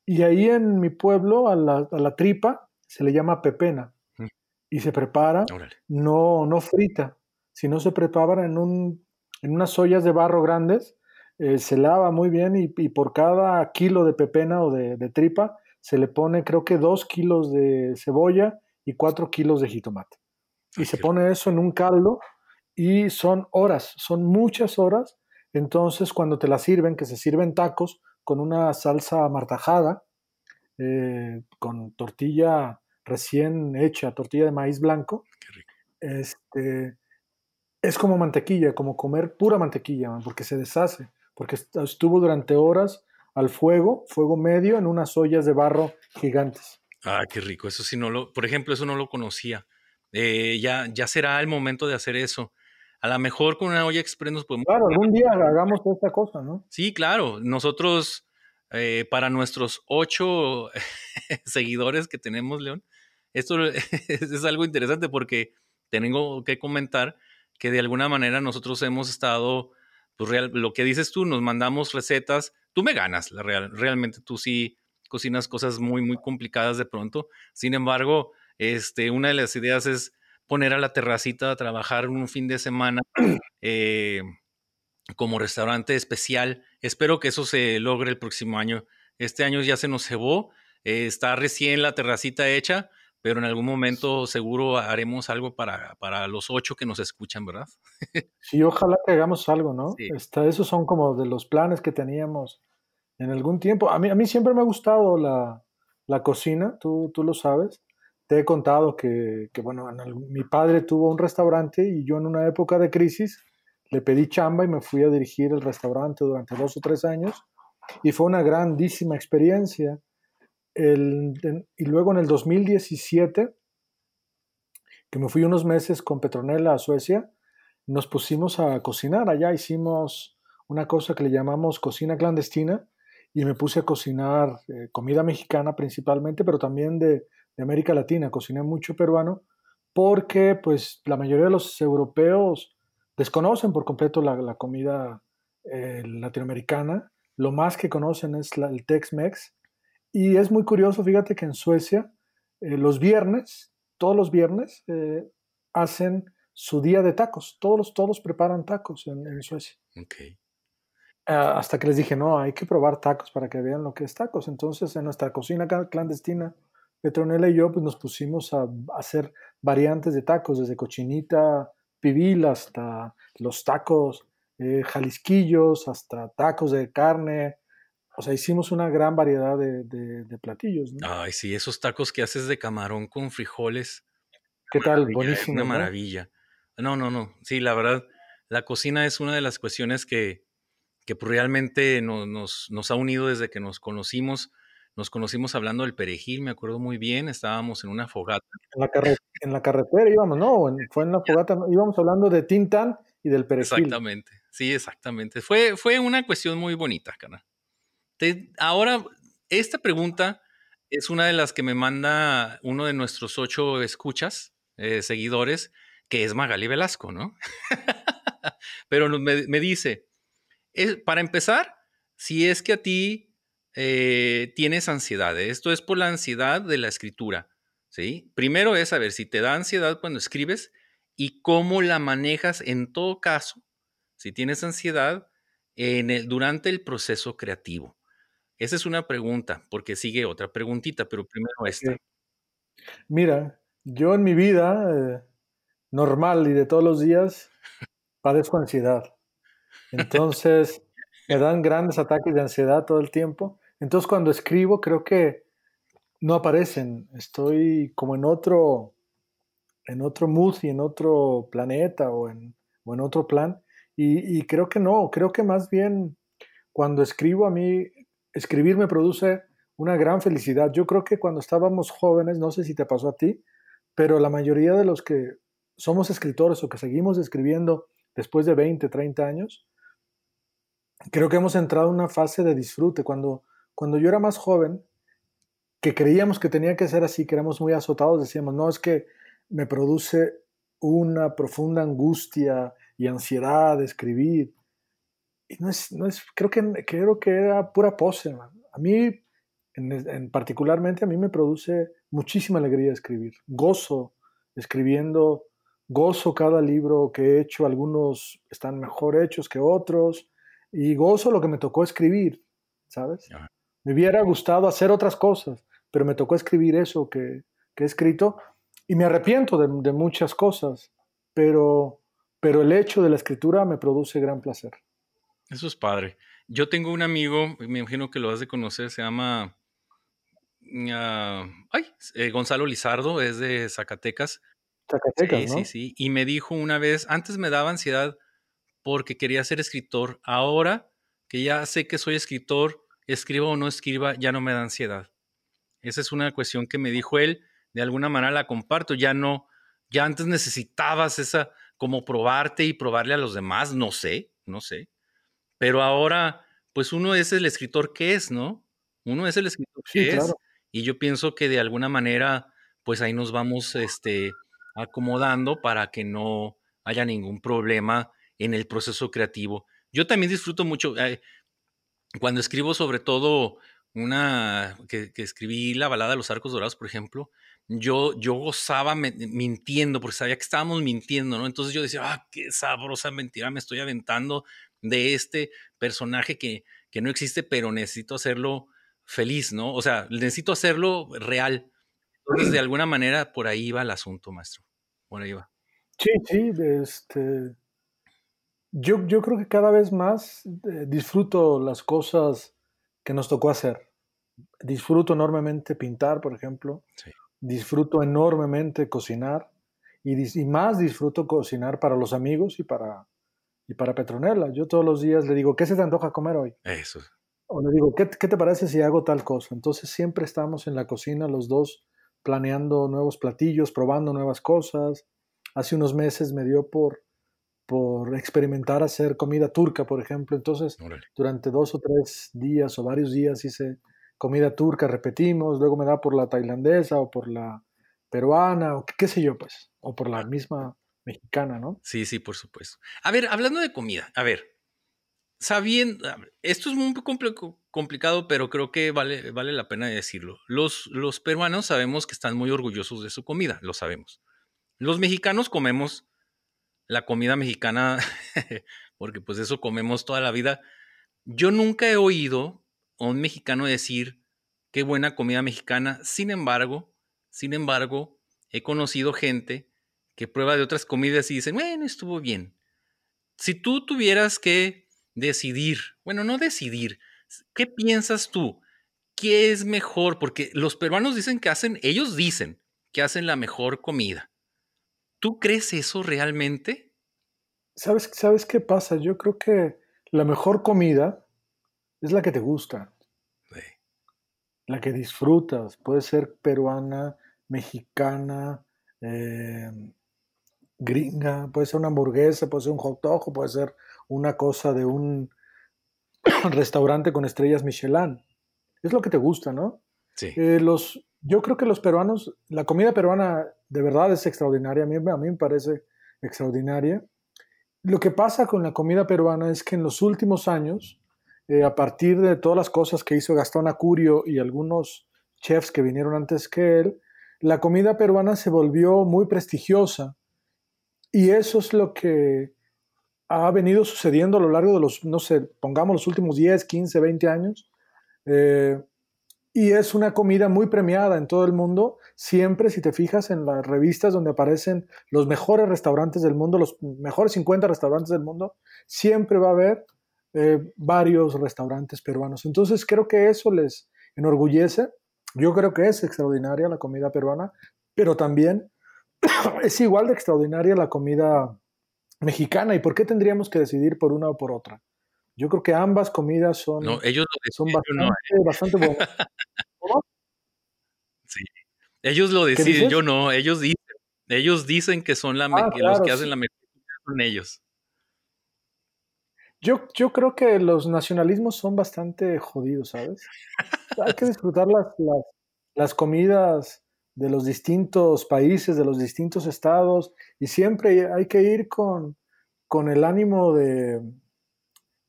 y ahí en mi pueblo a la, a la tripa se le llama pepena Mm. y se prepara órale. no, no frita, sino se prepara en, un, en unas ollas de barro grandes, eh, se lava muy bien y, y, por cada kilo de pepena o de, de, tripa se le pone creo que dos kilos de cebolla y cuatro kilos de jitomate. Y Ay, se pone eso en un caldo y son horas, son muchas horas. Entonces cuando te la sirven, que se sirven tacos con una salsa martajada, eh, con tortilla recién hecha, tortilla de maíz blanco, Qué rico. este, es como mantequilla, como comer pura mantequilla, man, porque se deshace, porque estuvo durante horas al fuego, fuego medio, en unas ollas de barro gigantes. Ah, qué rico. Eso sí no lo, por ejemplo, eso no lo conocía. Eh, ya, ya será el momento de hacer eso. A lo mejor con una olla express nos podemos. Claro, algún día hagamos esta cosa, ¿no? Sí, claro. Nosotros, eh, para nuestros ocho seguidores que tenemos, León, esto es algo interesante porque tengo que comentar que de alguna manera nosotros hemos estado, pues real, lo que dices tú, nos mandamos recetas, tú me ganas, la real, realmente tú sí cocinas cosas muy, muy complicadas de pronto. Sin embargo, este, una de las ideas es poner a la terracita a trabajar un fin de semana eh, como restaurante especial. Espero que eso se logre el próximo año. Este año ya se nos cebó, eh, está recién la terracita hecha, pero en algún momento seguro haremos algo para, para los ocho que nos escuchan, ¿verdad? sí, ojalá que hagamos algo, ¿no? Sí. Está, esos son como de los planes que teníamos en algún tiempo. A mí, a mí siempre me ha gustado la, la cocina, tú, tú lo sabes. Te he contado que, que bueno, mi padre tuvo un restaurante y yo en una época de crisis le pedí chamba y me fui a dirigir el restaurante durante dos o tres años y fue una grandísima experiencia. Y luego en el 2017, que me fui unos meses con Petronella a Suecia, nos pusimos a cocinar. Allá hicimos una cosa que le llamamos cocina clandestina y me puse a cocinar eh, comida mexicana principalmente, pero también de, América Latina. Cociné mucho peruano porque pues la mayoría de los europeos desconocen por completo la, la comida eh, latinoamericana. Lo más que conocen es el Tex-Mex. Y es muy curioso, fíjate que en Suecia eh, los viernes, todos los viernes, eh, hacen su día de tacos. Todos, todos preparan tacos en, en Suecia. Okay. Uh, hasta que les dije, no, hay que probar tacos para que vean lo que es tacos. Entonces, en nuestra cocina clandestina, Petronella y yo pues, nos pusimos a, a hacer variantes de tacos, desde cochinita pibil hasta los tacos eh, jalisquillos, hasta tacos de carne. O sea, hicimos una gran variedad de, de, de platillos. ¿no? Ay, sí, esos tacos que haces de camarón con frijoles. ¿Qué tal? Buenísimo. Una maravilla. ¿no? no, no. Sí, la verdad, la cocina es una de las cuestiones que, que realmente nos, nos, nos, ha unido desde que nos conocimos. Nos conocimos hablando del perejil, me acuerdo muy bien, estábamos en una fogata. En la, carre en la carretera íbamos, ¿no? Fue en la fogata, íbamos hablando de Tintan y del perejil. Exactamente, sí, exactamente. Fue, fue una cuestión muy bonita, cara. Ahora, esta pregunta es una de las que me manda uno de nuestros ocho escuchas, eh, seguidores, que es Magali Velasco, ¿no? Pero me, dice, para empezar, si es que a ti eh, tienes ansiedad. Esto es por la ansiedad de la escritura. ¿sí? Primero es saber si te da ansiedad cuando escribes y cómo la manejas en todo caso, si tienes ansiedad, en el, durante el proceso creativo. Esa es una pregunta, porque sigue otra preguntita, pero primero esta. Mira, yo en mi vida eh, normal y de todos los días padezco ansiedad. Entonces, me dan grandes ataques de ansiedad todo el tiempo. Entonces cuando escribo creo que no aparecen, estoy como en otro, en otro mood y en otro planeta o en, o en otro plan. Y, y, creo que no, creo que más bien cuando escribo a mí, escribir me produce una gran felicidad. Yo creo que cuando estábamos jóvenes, no sé si te pasó a ti, pero la mayoría de los que somos escritores o que seguimos escribiendo después de 20, 30 años, creo que hemos entrado en una fase de disfrute. Cuando, cuando yo era más joven, que creíamos que tenía que ser así, que éramos muy azotados, decíamos, no, es que me produce una profunda angustia y ansiedad de escribir. Y no es, no es creo, que, creo que era pura pose. Man. A mí, en, en, particularmente, a mí me produce muchísima alegría escribir. Gozo escribiendo, gozo cada libro que he hecho, algunos están mejor hechos que otros, y gozo lo que me tocó escribir, ¿sabes? Ajá. Me hubiera gustado hacer otras cosas, pero me tocó escribir eso que, que he escrito y me arrepiento de, de, muchas cosas, pero, pero el hecho de la escritura me produce gran placer. Eso es padre. Yo tengo un amigo, me imagino que lo has de conocer, se llama uh, ay, eh, Gonzalo Lizardo, es de Zacatecas. Zacatecas, sí, ¿no? sí, sí. Y me dijo una vez, antes me daba ansiedad porque quería ser escritor, ahora que ya sé que soy escritor, escriba o no escriba, ya no me da ansiedad. Esa es una cuestión que me dijo él, de alguna manera la comparto, ya no, ya antes necesitabas esa, como probarte y probarle a los demás, no sé, no sé, pero ahora, pues uno es el escritor que es, ¿no? Uno es el escritor que sí, es, claro. y yo pienso que de alguna manera, pues ahí nos vamos, este, acomodando para que no haya ningún problema en el proceso creativo. Yo también disfruto mucho, eh, cuando escribo sobre todo una, que, escribí la balada de los arcos dorados, por ejemplo, yo, yo gozaba mintiendo, porque sabía que estábamos mintiendo, ¿no? Entonces yo decía, ah, qué sabrosa mentira me estoy aventando de este personaje que, que no existe, pero necesito hacerlo feliz, ¿no? O sea, necesito hacerlo real. Entonces, de alguna manera, por ahí va el asunto, maestro. Por ahí va. Sí, sí, este, yo, yo creo que cada vez más eh, disfruto las cosas que nos tocó hacer. Disfruto enormemente pintar, por ejemplo. Disfruto enormemente cocinar. Y, y, más disfruto cocinar para los amigos y para, y para Petronella. Yo todos los días le digo, ¿qué se te antoja comer hoy? Eso. O le digo, ¿qué, ¿qué te parece si hago tal cosa? Entonces siempre estamos en la cocina los dos planeando nuevos platillos, probando nuevas cosas. Hace unos meses me dio por por experimentar hacer comida turca, por ejemplo. Entonces, durante dos o tres días o varios días hice comida turca, repetimos, luego me da por la tailandesa o por la peruana o qué, sé yo, pues, o por la misma mexicana, ¿no? Sí, sí, por supuesto. A ver, hablando de comida, a ver, sabiendo, esto es muy complicado, pero creo que vale, vale la pena decirlo. Los, los peruanos sabemos que están muy orgullosos de su comida, lo sabemos. Los mexicanos comemos la comida mexicana, porque pues eso comemos toda la vida. Yo nunca he oído a un mexicano decir qué buena comida mexicana. Sin embargo, sin embargo, he conocido gente que prueba de otras comidas y dicen, bueno, estuvo bien. Si tú tuvieras que decidir, bueno, no decidir, ¿qué piensas tú? ¿Qué es mejor? Porque los peruanos dicen que hacen, ellos dicen que hacen la mejor comida. ¿Tú crees eso realmente? ¿Sabes, ¿Sabes qué pasa? Yo creo que la mejor comida es la que te gusta. La que disfrutas. Puede ser peruana, mexicana, eh, gringa, puede ser una hamburguesa, puede ser un hot dog, puede ser una cosa de un restaurante con estrellas Michelin. Es lo que te gusta, ¿no? Sí. Eh, los, yo creo que los peruanos, la comida peruana de verdad es extraordinaria, a mí, a mí me parece extraordinaria. Lo que pasa con la comida peruana es que en los últimos años, eh, a partir de todas las cosas que hizo Gastón Acurio y algunos chefs que vinieron antes que él, la comida peruana se volvió muy prestigiosa. Y eso es lo que ha venido sucediendo a lo largo de los, no sé, pongamos los últimos 10, 15, 20 años. Eh, y es una comida muy premiada en todo el mundo. Siempre, si te fijas en las revistas donde aparecen los mejores restaurantes del mundo, los mejores 50 restaurantes del mundo, siempre va a haber eh, varios restaurantes peruanos. Entonces creo que eso les enorgullece. Yo creo que es extraordinaria la comida peruana, pero también es igual de extraordinaria la comida mexicana. ¿Y por qué tendríamos que decidir por una o por otra? Yo creo que ambas comidas son, ellos son bastante, bastante buenas. Sí. Ellos lo deciden, yo no, ellos dicen, ellos dicen que son la ah, los que hacen la mejor son ellos. Yo, yo creo que los nacionalismos son bastante jodidos, ¿sabes? Hay que disfrutar las, las, las comidas de los distintos países, de los distintos estados, y siempre hay que ir con, con el ánimo de,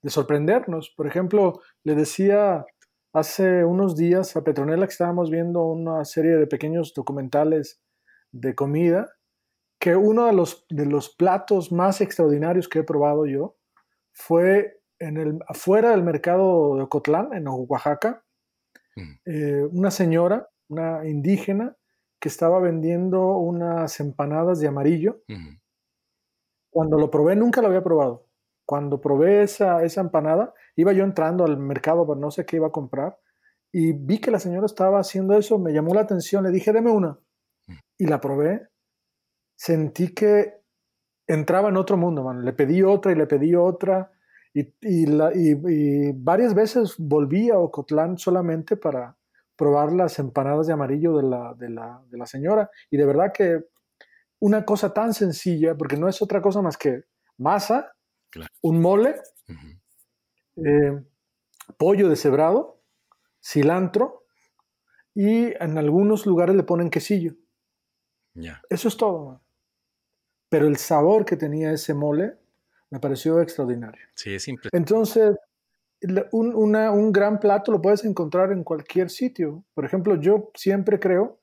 de sorprendernos. Por ejemplo, le decía hace unos días a Petronella que estábamos viendo una serie de pequeños documentales de comida, que uno de los, de los platos más extraordinarios que he probado yo fue en el, afuera del mercado de Ocotlán, en Oaxaca, mm. eh, una señora, una indígena, que estaba vendiendo unas empanadas de amarillo. Cuando lo probé, nunca lo había probado cuando probé esa, esa empanada, iba yo entrando al mercado, pero no sé qué iba a comprar, y vi que la señora estaba haciendo eso, me llamó la atención, le dije, deme una, mm. y la probé, sentí que entraba en otro mundo, man. le pedí otra y le pedí otra, y, y, varias veces volví a Ocotlán solamente para probar las empanadas de amarillo de la, de la, de la señora, y de verdad que una cosa tan sencilla, porque no es otra cosa más que masa, un mole, eh, pollo deshebrado, cilantro y en algunos lugares le ponen quesillo. Eso es todo. pero el sabor que tenía ese mole me pareció extraordinario. Sí, es impresionante. Entonces, un, un, gran plato lo puedes encontrar en cualquier sitio. Por ejemplo, yo siempre creo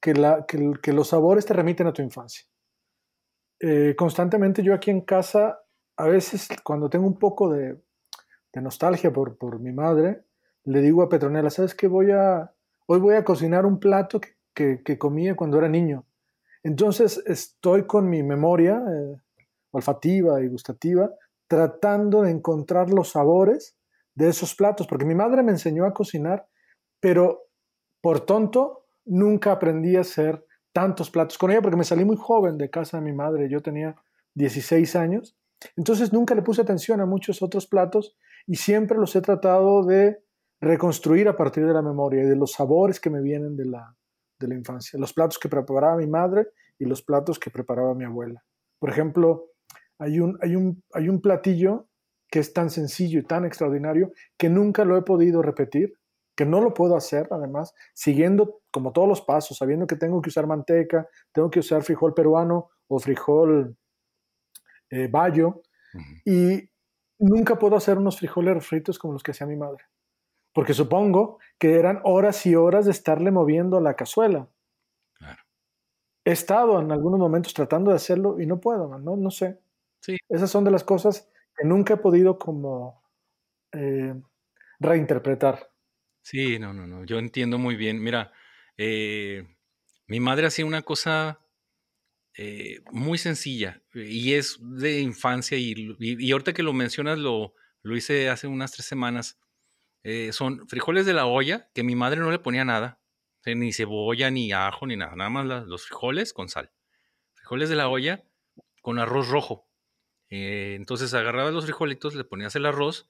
que, la, que, los sabores te remiten a tu infancia. Eh, constantemente yo aquí en casa, a veces cuando tengo un poco de, nostalgia por, por, mi madre, le digo a Petronela, ¿sabes qué? Voy a, hoy voy a cocinar un plato que, que, comía cuando era niño. Entonces estoy con mi memoria eh, olfativa y gustativa tratando de encontrar los sabores de esos platos, porque mi madre me enseñó a cocinar, pero por tonto nunca aprendí a hacer tantos platos con ella, porque me salí muy joven de casa de mi madre, yo tenía 16 años, entonces nunca le puse atención a muchos otros platos y siempre los he tratado de reconstruir a partir de la memoria y de los sabores que me vienen de la, de la infancia, los platos que preparaba mi madre y los platos que preparaba mi abuela. Por ejemplo, hay un, hay un, hay un platillo que es tan sencillo y tan extraordinario que nunca lo he podido repetir, que no lo puedo hacer además, siguiendo como todos los pasos, sabiendo que tengo que usar manteca, tengo que usar frijol peruano o frijol eh, bayo, y nunca puedo hacer unos frijoles fritos como los que hacía mi madre, porque supongo que eran horas y horas de estarle moviendo la cazuela. He estado en algunos momentos tratando de hacerlo y no puedo, no, no sé. Sí. Esas son de las cosas que nunca he podido como eh, reinterpretar. Sí, no, no, no, yo entiendo muy bien. Mira, eh, mi madre hacía una cosa eh, muy sencilla y es de infancia y, y, ahorita que lo mencionas lo, lo hice hace unas tres semanas. son frijoles de la olla que mi madre no le ponía nada, ni cebolla, ni ajo, ni nada, nada más los frijoles con sal. Frijoles de la olla con arroz rojo. Eh, entonces agarrabas los frijolitos, le ponías el arroz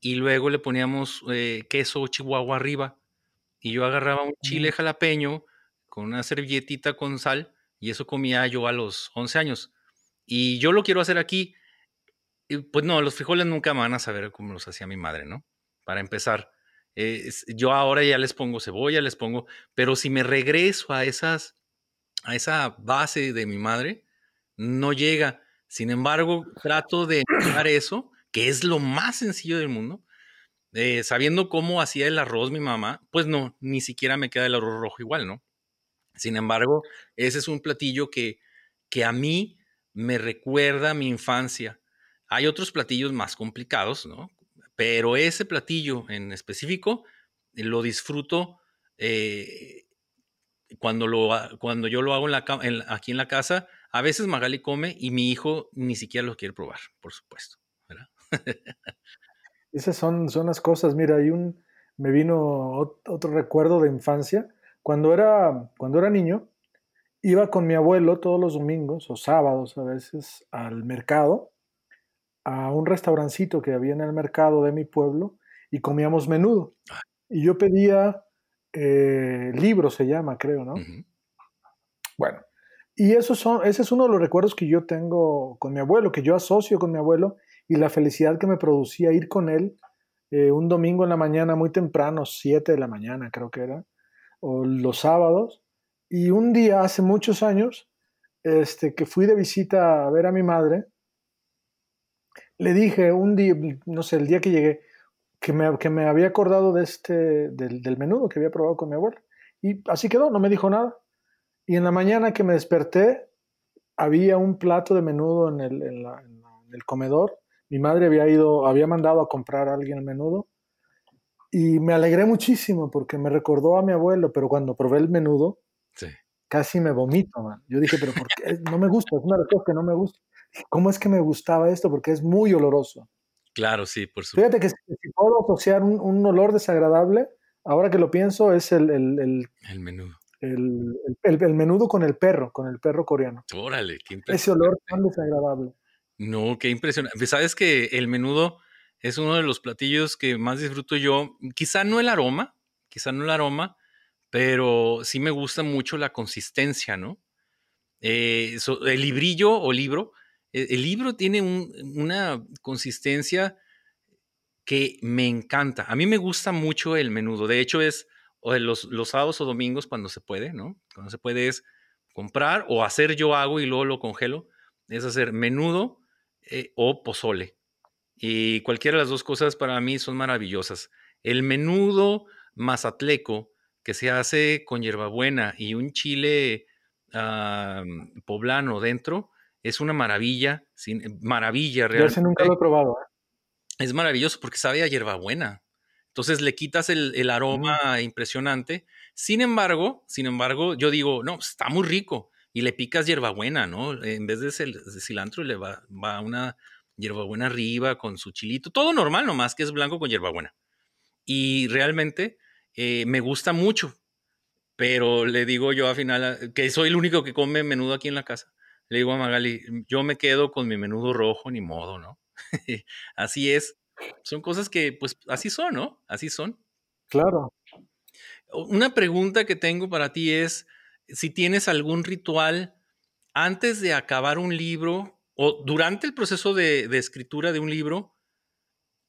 y luego le poníamos eh, queso chihuahua arriba. Y yo agarraba un chile jalapeño con una servilletita con sal y eso comía yo a los 11 años. Y yo lo quiero hacer aquí. pues no, los frijoles nunca van a saber cómo los hacía mi madre, ¿no? Para empezar. yo ahora ya les pongo cebolla, les pongo, pero si me regreso a esas, a esa base de mi madre, no llega. Sin embargo, trato de eso, que es lo más sencillo del mundo. Eh, sabiendo cómo hacía el arroz mi mamá, pues no, ni siquiera me queda el arroz rojo igual, ¿no? Sin embargo, ese es un platillo que, que a mí me recuerda mi infancia. Hay otros platillos más complicados, ¿no? Pero ese platillo en específico lo disfruto eh, cuando, lo, cuando yo lo hago aquí en la casa a veces Magali come y mi hijo ni siquiera lo quiere probar, por supuesto. Esas son, son las cosas. Mira, hay un, me vino otro recuerdo de infancia. Cuando era, cuando era niño, iba con mi abuelo todos los domingos o sábados a veces al mercado, a un restaurancito que había en el mercado de mi pueblo y comíamos menudo. Ah. Y yo pedía eh, libro, se llama, creo, ¿no? Bueno, y son, ese es uno de los recuerdos que yo tengo con mi abuelo, que yo asocio con mi abuelo y la felicidad que me producía ir con él eh, un domingo en la mañana muy temprano, 7 de la mañana creo que era, o los sábados. Y un día, hace muchos años, este, que fui de visita a ver a mi madre, le dije un día, no sé, el día que llegué, que me, que me había acordado de este, del, del menudo que había probado con mi abuelo. Y así quedó, no me dijo nada. Y en la mañana que me desperté, había un plato de menudo en el, comedor. Mi madre había ido, había mandado a comprar a alguien el menudo. Y me alegré muchísimo porque me recordó a mi abuelo, pero cuando probé el menudo, casi me vomito, man. Yo dije, pero ¿por qué? No me gusta, es una de las cosas que no me gusta. ¿Cómo es que me gustaba esto? Porque es muy oloroso. Claro, sí, por supuesto. Fíjate que si, puedo asociar un, olor desagradable, ahora que lo pienso, es el, el menudo el, el, menudo con el perro, con el perro coreano. Órale, qué impresionante. Ese olor tan desagradable. No, qué impresionante. Sabes que el menudo es uno de los platillos que más disfruto yo. Quizá no el aroma, quizá no el aroma, pero sí me gusta mucho la consistencia, ¿no? Eh, el librillo o libro, e, el, libro tiene una consistencia que me encanta. A mí me gusta mucho el menudo. De hecho, es o los, los sábados o domingos cuando se puede, ¿no? Cuando se puede es comprar o hacer yo hago y luego lo congelo. es hacer menudo eh, o pozole. Y cualquiera de las dos cosas para mí son maravillosas. El menudo mazatleco que se hace con hierbabuena y un chile ah, poblano dentro es una maravilla, sin, maravilla realmente. Yo nunca lo he probado. ¿eh? Es maravilloso porque sabe a hierbabuena. Entonces le quitas el, aroma impresionante. Sin embargo, sin embargo, yo digo, no, pues, está muy rico. Y le picas hierbabuena, ¿no? En vez de, cilantro le va, va una hierbabuena arriba con su chilito. Todo normal, nomás que es blanco con hierbabuena. Y realmente eh, me gusta mucho. Pero le digo yo al final que soy el único que come menudo aquí en la casa. Le digo a Magali, yo me quedo con mi menudo rojo, ni modo, ¿no? así es. Son cosas que, pues, así son, ¿no? Así son. Claro. Una pregunta que tengo para ti es si tienes algún ritual antes de acabar un libro o durante el proceso de, escritura de un libro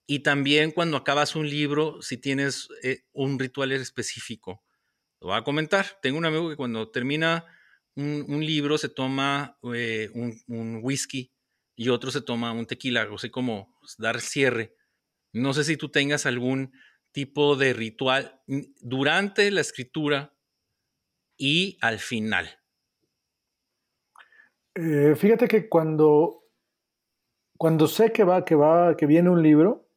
y también cuando acabas un libro, si tienes eh, un ritual específico. Lo voy a comentar. Tengo un amigo que cuando termina un, libro se toma eh, un, whisky y otro se toma un tequila, o sea, como dar cierre. No sé si tú tengas algún tipo de ritual durante la escritura y al final. Eh, fíjate que cuando, cuando sé que va, que va, que viene un libro,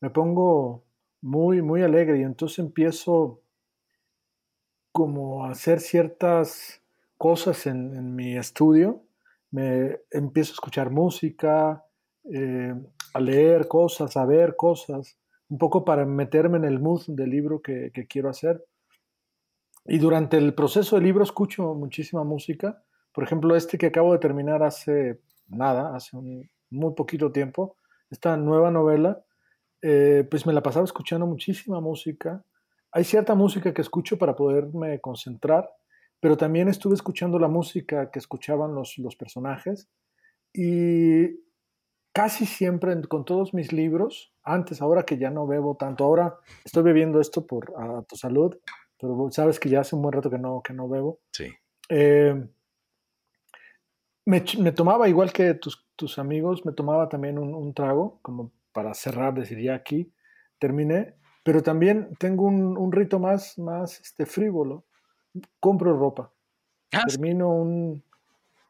me pongo muy, muy alegre y entonces empiezo como a hacer ciertas cosas en, mi estudio, me empiezo a escuchar música, eh, a leer cosas, a ver cosas, un poco para meterme en el mood del libro que, quiero hacer. Y durante el proceso del libro escucho muchísima música. Por ejemplo, este que acabo de terminar hace nada, hace un, muy poquito tiempo, esta nueva novela, eh, pues me la pasaba escuchando muchísima música. Hay cierta música que escucho para poderme concentrar pero también estuve escuchando la música que escuchaban los, los personajes y casi siempre con todos mis libros, antes, ahora que ya no bebo tanto, ahora estoy bebiendo esto por a tu salud, pero sabes que ya hace un buen rato que no, que no bebo. Sí. Eh, me, me, tomaba, igual que tus, tus amigos, me tomaba también un, un, trago, como para cerrar, decir, ya aquí terminé, pero también tengo un, un rito más, más este, frívolo, compro ropa. Ah, termino un...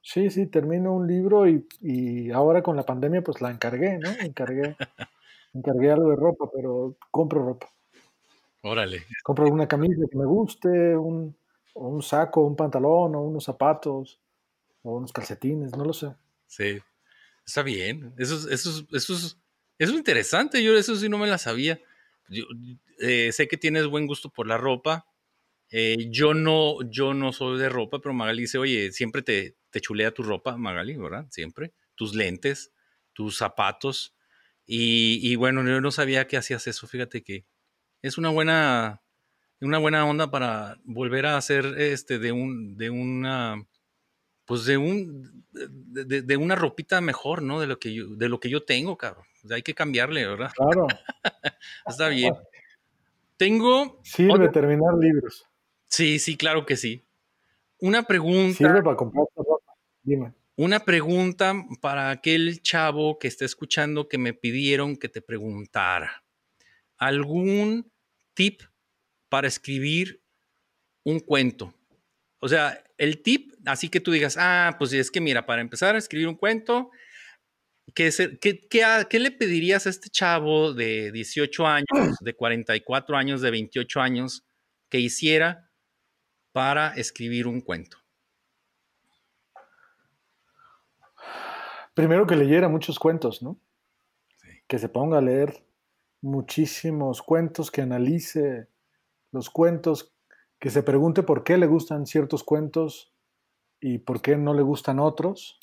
Sí, sí, termino un libro y, ahora con la pandemia pues la encargué, ¿no? Encargué, encargué algo de ropa, pero compro ropa. Órale. Compro una camisa que me guste, un, o un saco, un pantalón, o unos zapatos, o unos calcetines, no lo sé. Sí, está bien. Eso es, eso es, eso es, eso es interesante. Yo eso sí no me la sabía. Yo, eh, sé que tienes buen gusto por la ropa. Eh, yo, no, yo no soy de ropa, pero Magali dice, oye, siempre te, te chulea tu ropa, Magali, ¿verdad? Siempre. Tus lentes, tus zapatos. Y, bueno, yo no sabía que hacías eso. Fíjate que es una buena, una buena onda para volver a hacer este de un, de una, pues de un, de, una ropita mejor, ¿no? De lo que yo, de lo que yo tengo, cabrón. hay que cambiarle, ¿verdad? Claro. Está bien. Tengo. Sirve terminar libros. Sí, sí, claro que sí. Una pregunta. Sirve para comprar. Una pregunta para aquel chavo que está escuchando que me pidieron que te preguntara. ¿Algún tip para escribir un cuento? O sea, el tip, así que tú digas, ah, pues es que mira, para empezar a escribir un cuento, ¿qué, qué, qué le pedirías a este chavo de 18 años, de 44 años, de 28 años, que hiciera para escribir un cuento? Primero que leyera muchos cuentos, ¿no? Que se ponga a leer muchísimos cuentos, que analice los cuentos, que se pregunte por qué le gustan ciertos cuentos y por qué no le gustan otros.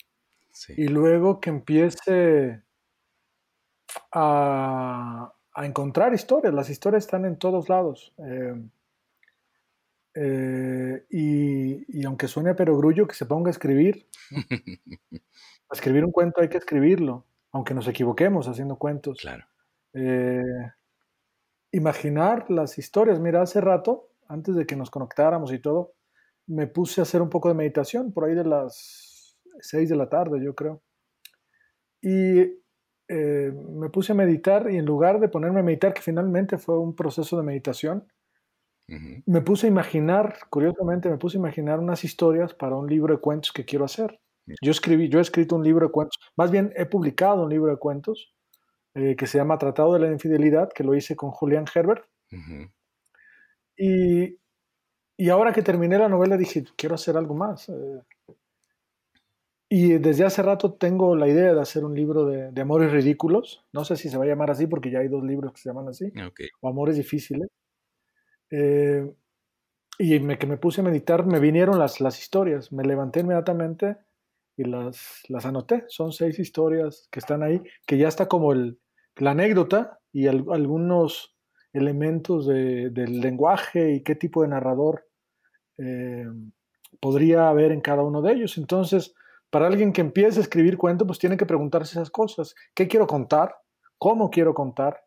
Y luego que empiece a, encontrar historias. Las historias están en todos lados. Eh, eh, y, aunque suene perogrullo, que se ponga a escribir. a escribir un cuento hay que escribirlo, aunque nos equivoquemos haciendo cuentos. Claro. Eh, imaginar las historias. Mira, hace rato, antes de que nos conectáramos y todo, me puse a hacer un poco de meditación, por ahí de las 6 de la tarde, yo creo. Y eh, me puse a meditar y en lugar de ponerme a meditar, que finalmente fue un proceso de meditación, me puse a imaginar, curiosamente, me puse a imaginar unas historias para un libro de cuentos que quiero hacer. Yo escribí, yo he escrito un libro de cuentos, más bien he publicado un libro de cuentos eh, que se llama Tratado de la Infidelidad, que lo hice con Julián Herbert. y, y, ahora que terminé la novela dije, quiero hacer algo más. Eh, y desde hace rato tengo la idea de hacer un libro de, amores ridículos. No sé si se va a llamar así porque ya hay dos libros que se llaman así. O amores difíciles. Eh, y me, que me puse a meditar, me vinieron las, las historias. Me levanté inmediatamente y las, las anoté. Son seis historias que están ahí, que ya está como el, la anécdota y algunos elementos del lenguaje y qué tipo de narrador eh, podría haber en cada uno de ellos. Entonces, para alguien que empiece a escribir cuentos, pues tiene que preguntarse esas cosas. ¿Qué quiero contar? ¿Cómo quiero contar?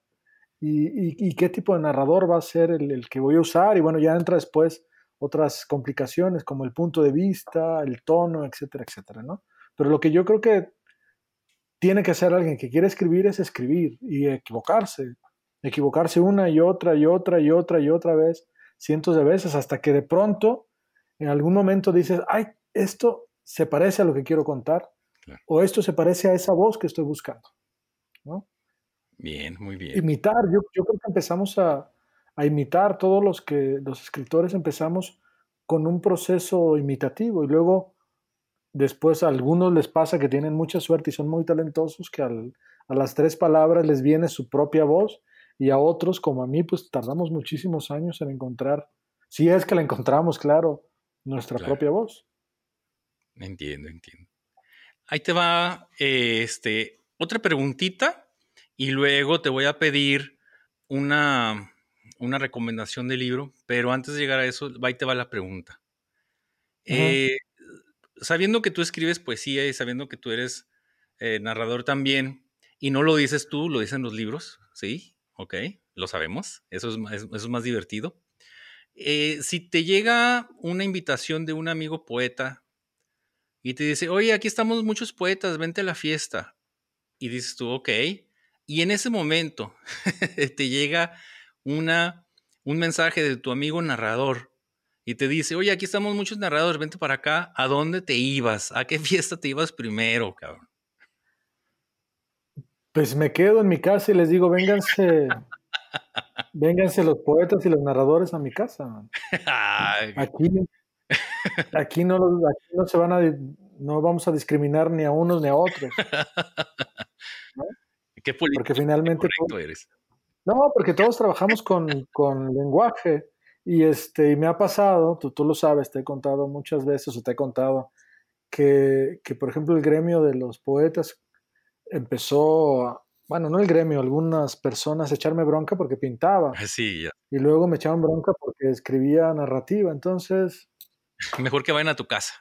¿Y, qué tipo de narrador va a ser el, que voy a usar? Y bueno, ya entra después otras complicaciones como el punto de vista, el tono, etcétera, etcétera, ¿no? Pero lo que yo creo que tiene que hacer alguien que quiere escribir es escribir y equivocarse. Equivocarse una y otra y otra y otra y otra vez, cientos de veces, hasta que de pronto, en algún momento dices, ay, esto se parece a lo que quiero contar o esto se parece a esa voz que estoy buscando. ¿no? Bien, muy bien. Imitar, yo, yo creo que empezamos a, a, imitar, todos los que los escritores empezamos con un proceso imitativo y luego después a algunos les pasa que tienen mucha suerte y son muy talentosos que al, a las tres palabras les viene su propia voz y a otros como a mí pues tardamos muchísimos años en encontrar, si es que la encontramos, claro, nuestra propia voz. Entiendo, entiendo. Ahí te va este, otra preguntita y luego te voy a pedir una, una recomendación de libro, pero antes de llegar a eso, ahí te va la pregunta. Eh, sabiendo que tú escribes poesía y sabiendo que tú eres eh, narrador también, y no lo dices tú, lo dicen los libros, ¿sí? Ok, lo sabemos, eso es, eso es más divertido. Eh, si te llega una invitación de un amigo poeta y te dice, oye, aquí estamos muchos poetas, vente a la fiesta. Y dices tú, ok. Y en ese momento te llega una, un mensaje de tu amigo narrador y te dice, oye, aquí estamos muchos narradores, vente para acá. ¿A dónde te ibas? ¿A qué fiesta te ibas primero, cabrón? Pues me quedo en mi casa y les digo, vénganse, vénganse los poetas y los narradores a mi casa. Aquí, Aquí no, no se van a, no vamos a discriminar ni a unos ni a otros. ¿Qué porque finalmente eres. No, porque todos trabajamos con, lenguaje y este y me ha pasado, tú, tú lo sabes, te he contado muchas veces o te he contado que, por ejemplo el gremio de los poetas empezó, bueno, no el gremio, algunas personas echarme bronca porque pintaba. Sí, ya. Y luego me echaban bronca porque escribía narrativa. Entonces, Mejor que vayan a tu casa.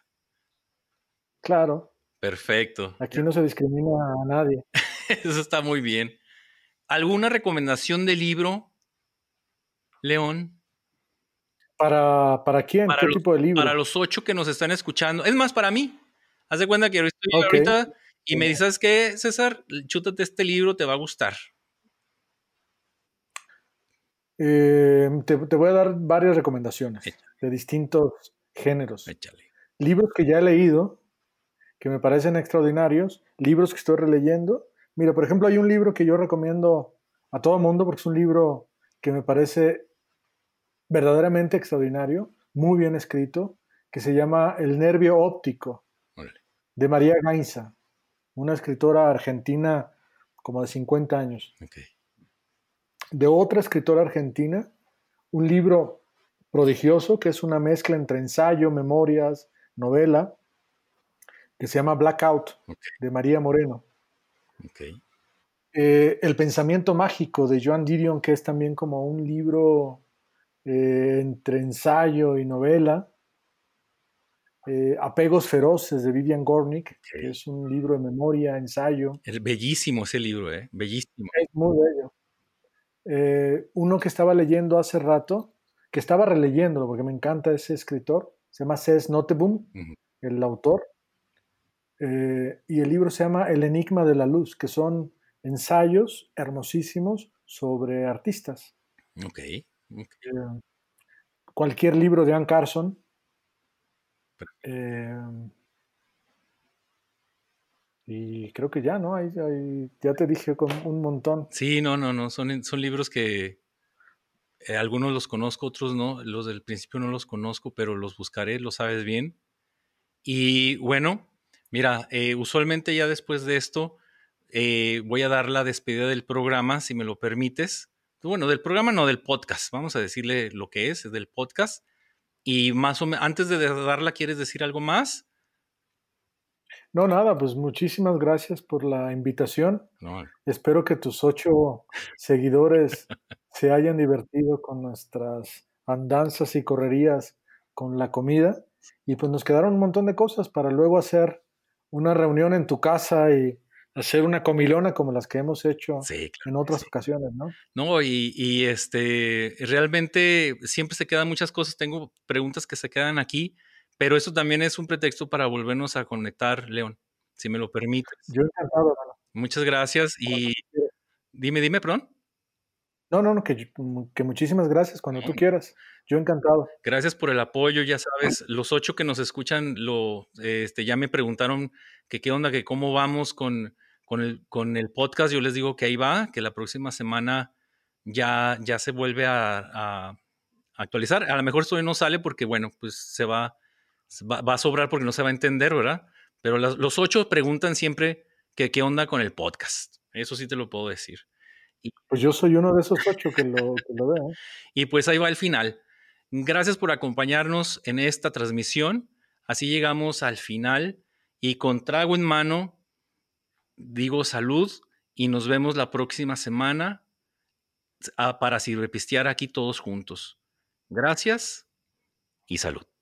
Claro. Perfecto. Aquí no se discrimina a nadie. Eso está muy bien. ¿Alguna recomendación de libro, León? ¿Para, para quién? ¿Qué tipo de libro? Para los ocho que nos están escuchando. Es más, para mí. Haz de cuenta que estoy ahorita y me dices, qué, César? Chútate este libro, te va a gustar. Eh, te, voy a dar varias recomendaciones de distintos géneros. Libros que ya he leído, que me parecen extraordinarios, libros que estoy releyendo. Mira, por ejemplo, hay un libro que yo recomiendo a todo el mundo porque es un libro que me parece verdaderamente extraordinario, muy bien escrito, que se llama El nervio óptico, de María Gainza, una escritora argentina como de 50 años. De otra escritora argentina, un libro prodigioso, que es una mezcla entre ensayo, memorias, novela, que se llama Blackout, de María Moreno. Eh, el pensamiento mágico de Joan Didion, que es también como un libro eh, entre ensayo y novela. Eh, Apegos feroces de Vivian Gornick, que es un libro de memoria, ensayo. Es bellísimo ese libro, ¿eh? Bellísimo. Es muy bello. uno que estaba leyendo hace rato, que estaba releyéndolo porque me encanta ese escritor, se llama Cés Noteboom, el autor. Eh, y el libro se llama El Enigma de la Luz, que son ensayos hermosísimos sobre artistas. Ok. okay. Eh, cualquier libro de Ann Carson. Eh, y creo que ya, ¿no? Ahí, ahí, ya te dije con un montón. Sí, no, no, no. Son, son libros que eh, algunos los conozco, otros no. Los del principio no los conozco, pero los buscaré, lo sabes bien. Y bueno, mira, eh, usualmente ya después de esto eh, voy a dar la despedida del programa, si me lo permites. Bueno, del programa no, del podcast. Vamos a decirle lo que es, es del podcast. Y más o menos, antes de darla, ¿quieres decir algo más? No, nada, pues muchísimas gracias por la invitación. No. Espero que tus ocho seguidores se hayan divertido con nuestras andanzas y correrías con la comida. Y pues nos quedaron un montón de cosas para luego hacer una reunión en tu casa y hacer una comilona como las que hemos hecho en otras ocasiones, ¿no? No, y, y, este, realmente siempre se quedan muchas cosas. Tengo preguntas que se quedan aquí, pero eso también es un pretexto para volvernos a conectar, León, si me lo permites. Yo encantado. Muchas gracias y dime, dime, perdón. No, no, no, que, que muchísimas gracias cuando tú quieras. Yo encantado. Gracias por el apoyo, ya sabes, los ocho que nos escuchan lo, este, ya me preguntaron que qué onda, que cómo vamos con, con, el, con el podcast. Yo les digo que ahí va, que la próxima semana ya, ya se vuelve a, a actualizar. A lo mejor esto no sale porque, bueno, pues se va, va, va, a sobrar porque no se va a entender, ¿verdad? Pero las, los ocho preguntan siempre que qué onda con el podcast. Eso sí te lo puedo decir. Pues yo soy uno de esos ocho que lo, que lo veo. Y pues ahí va el final. Gracias por acompañarnos en esta transmisión. Así llegamos al final y con trago en mano digo salud y nos vemos la próxima semana para sirvepistear aquí todos juntos. Gracias y salud.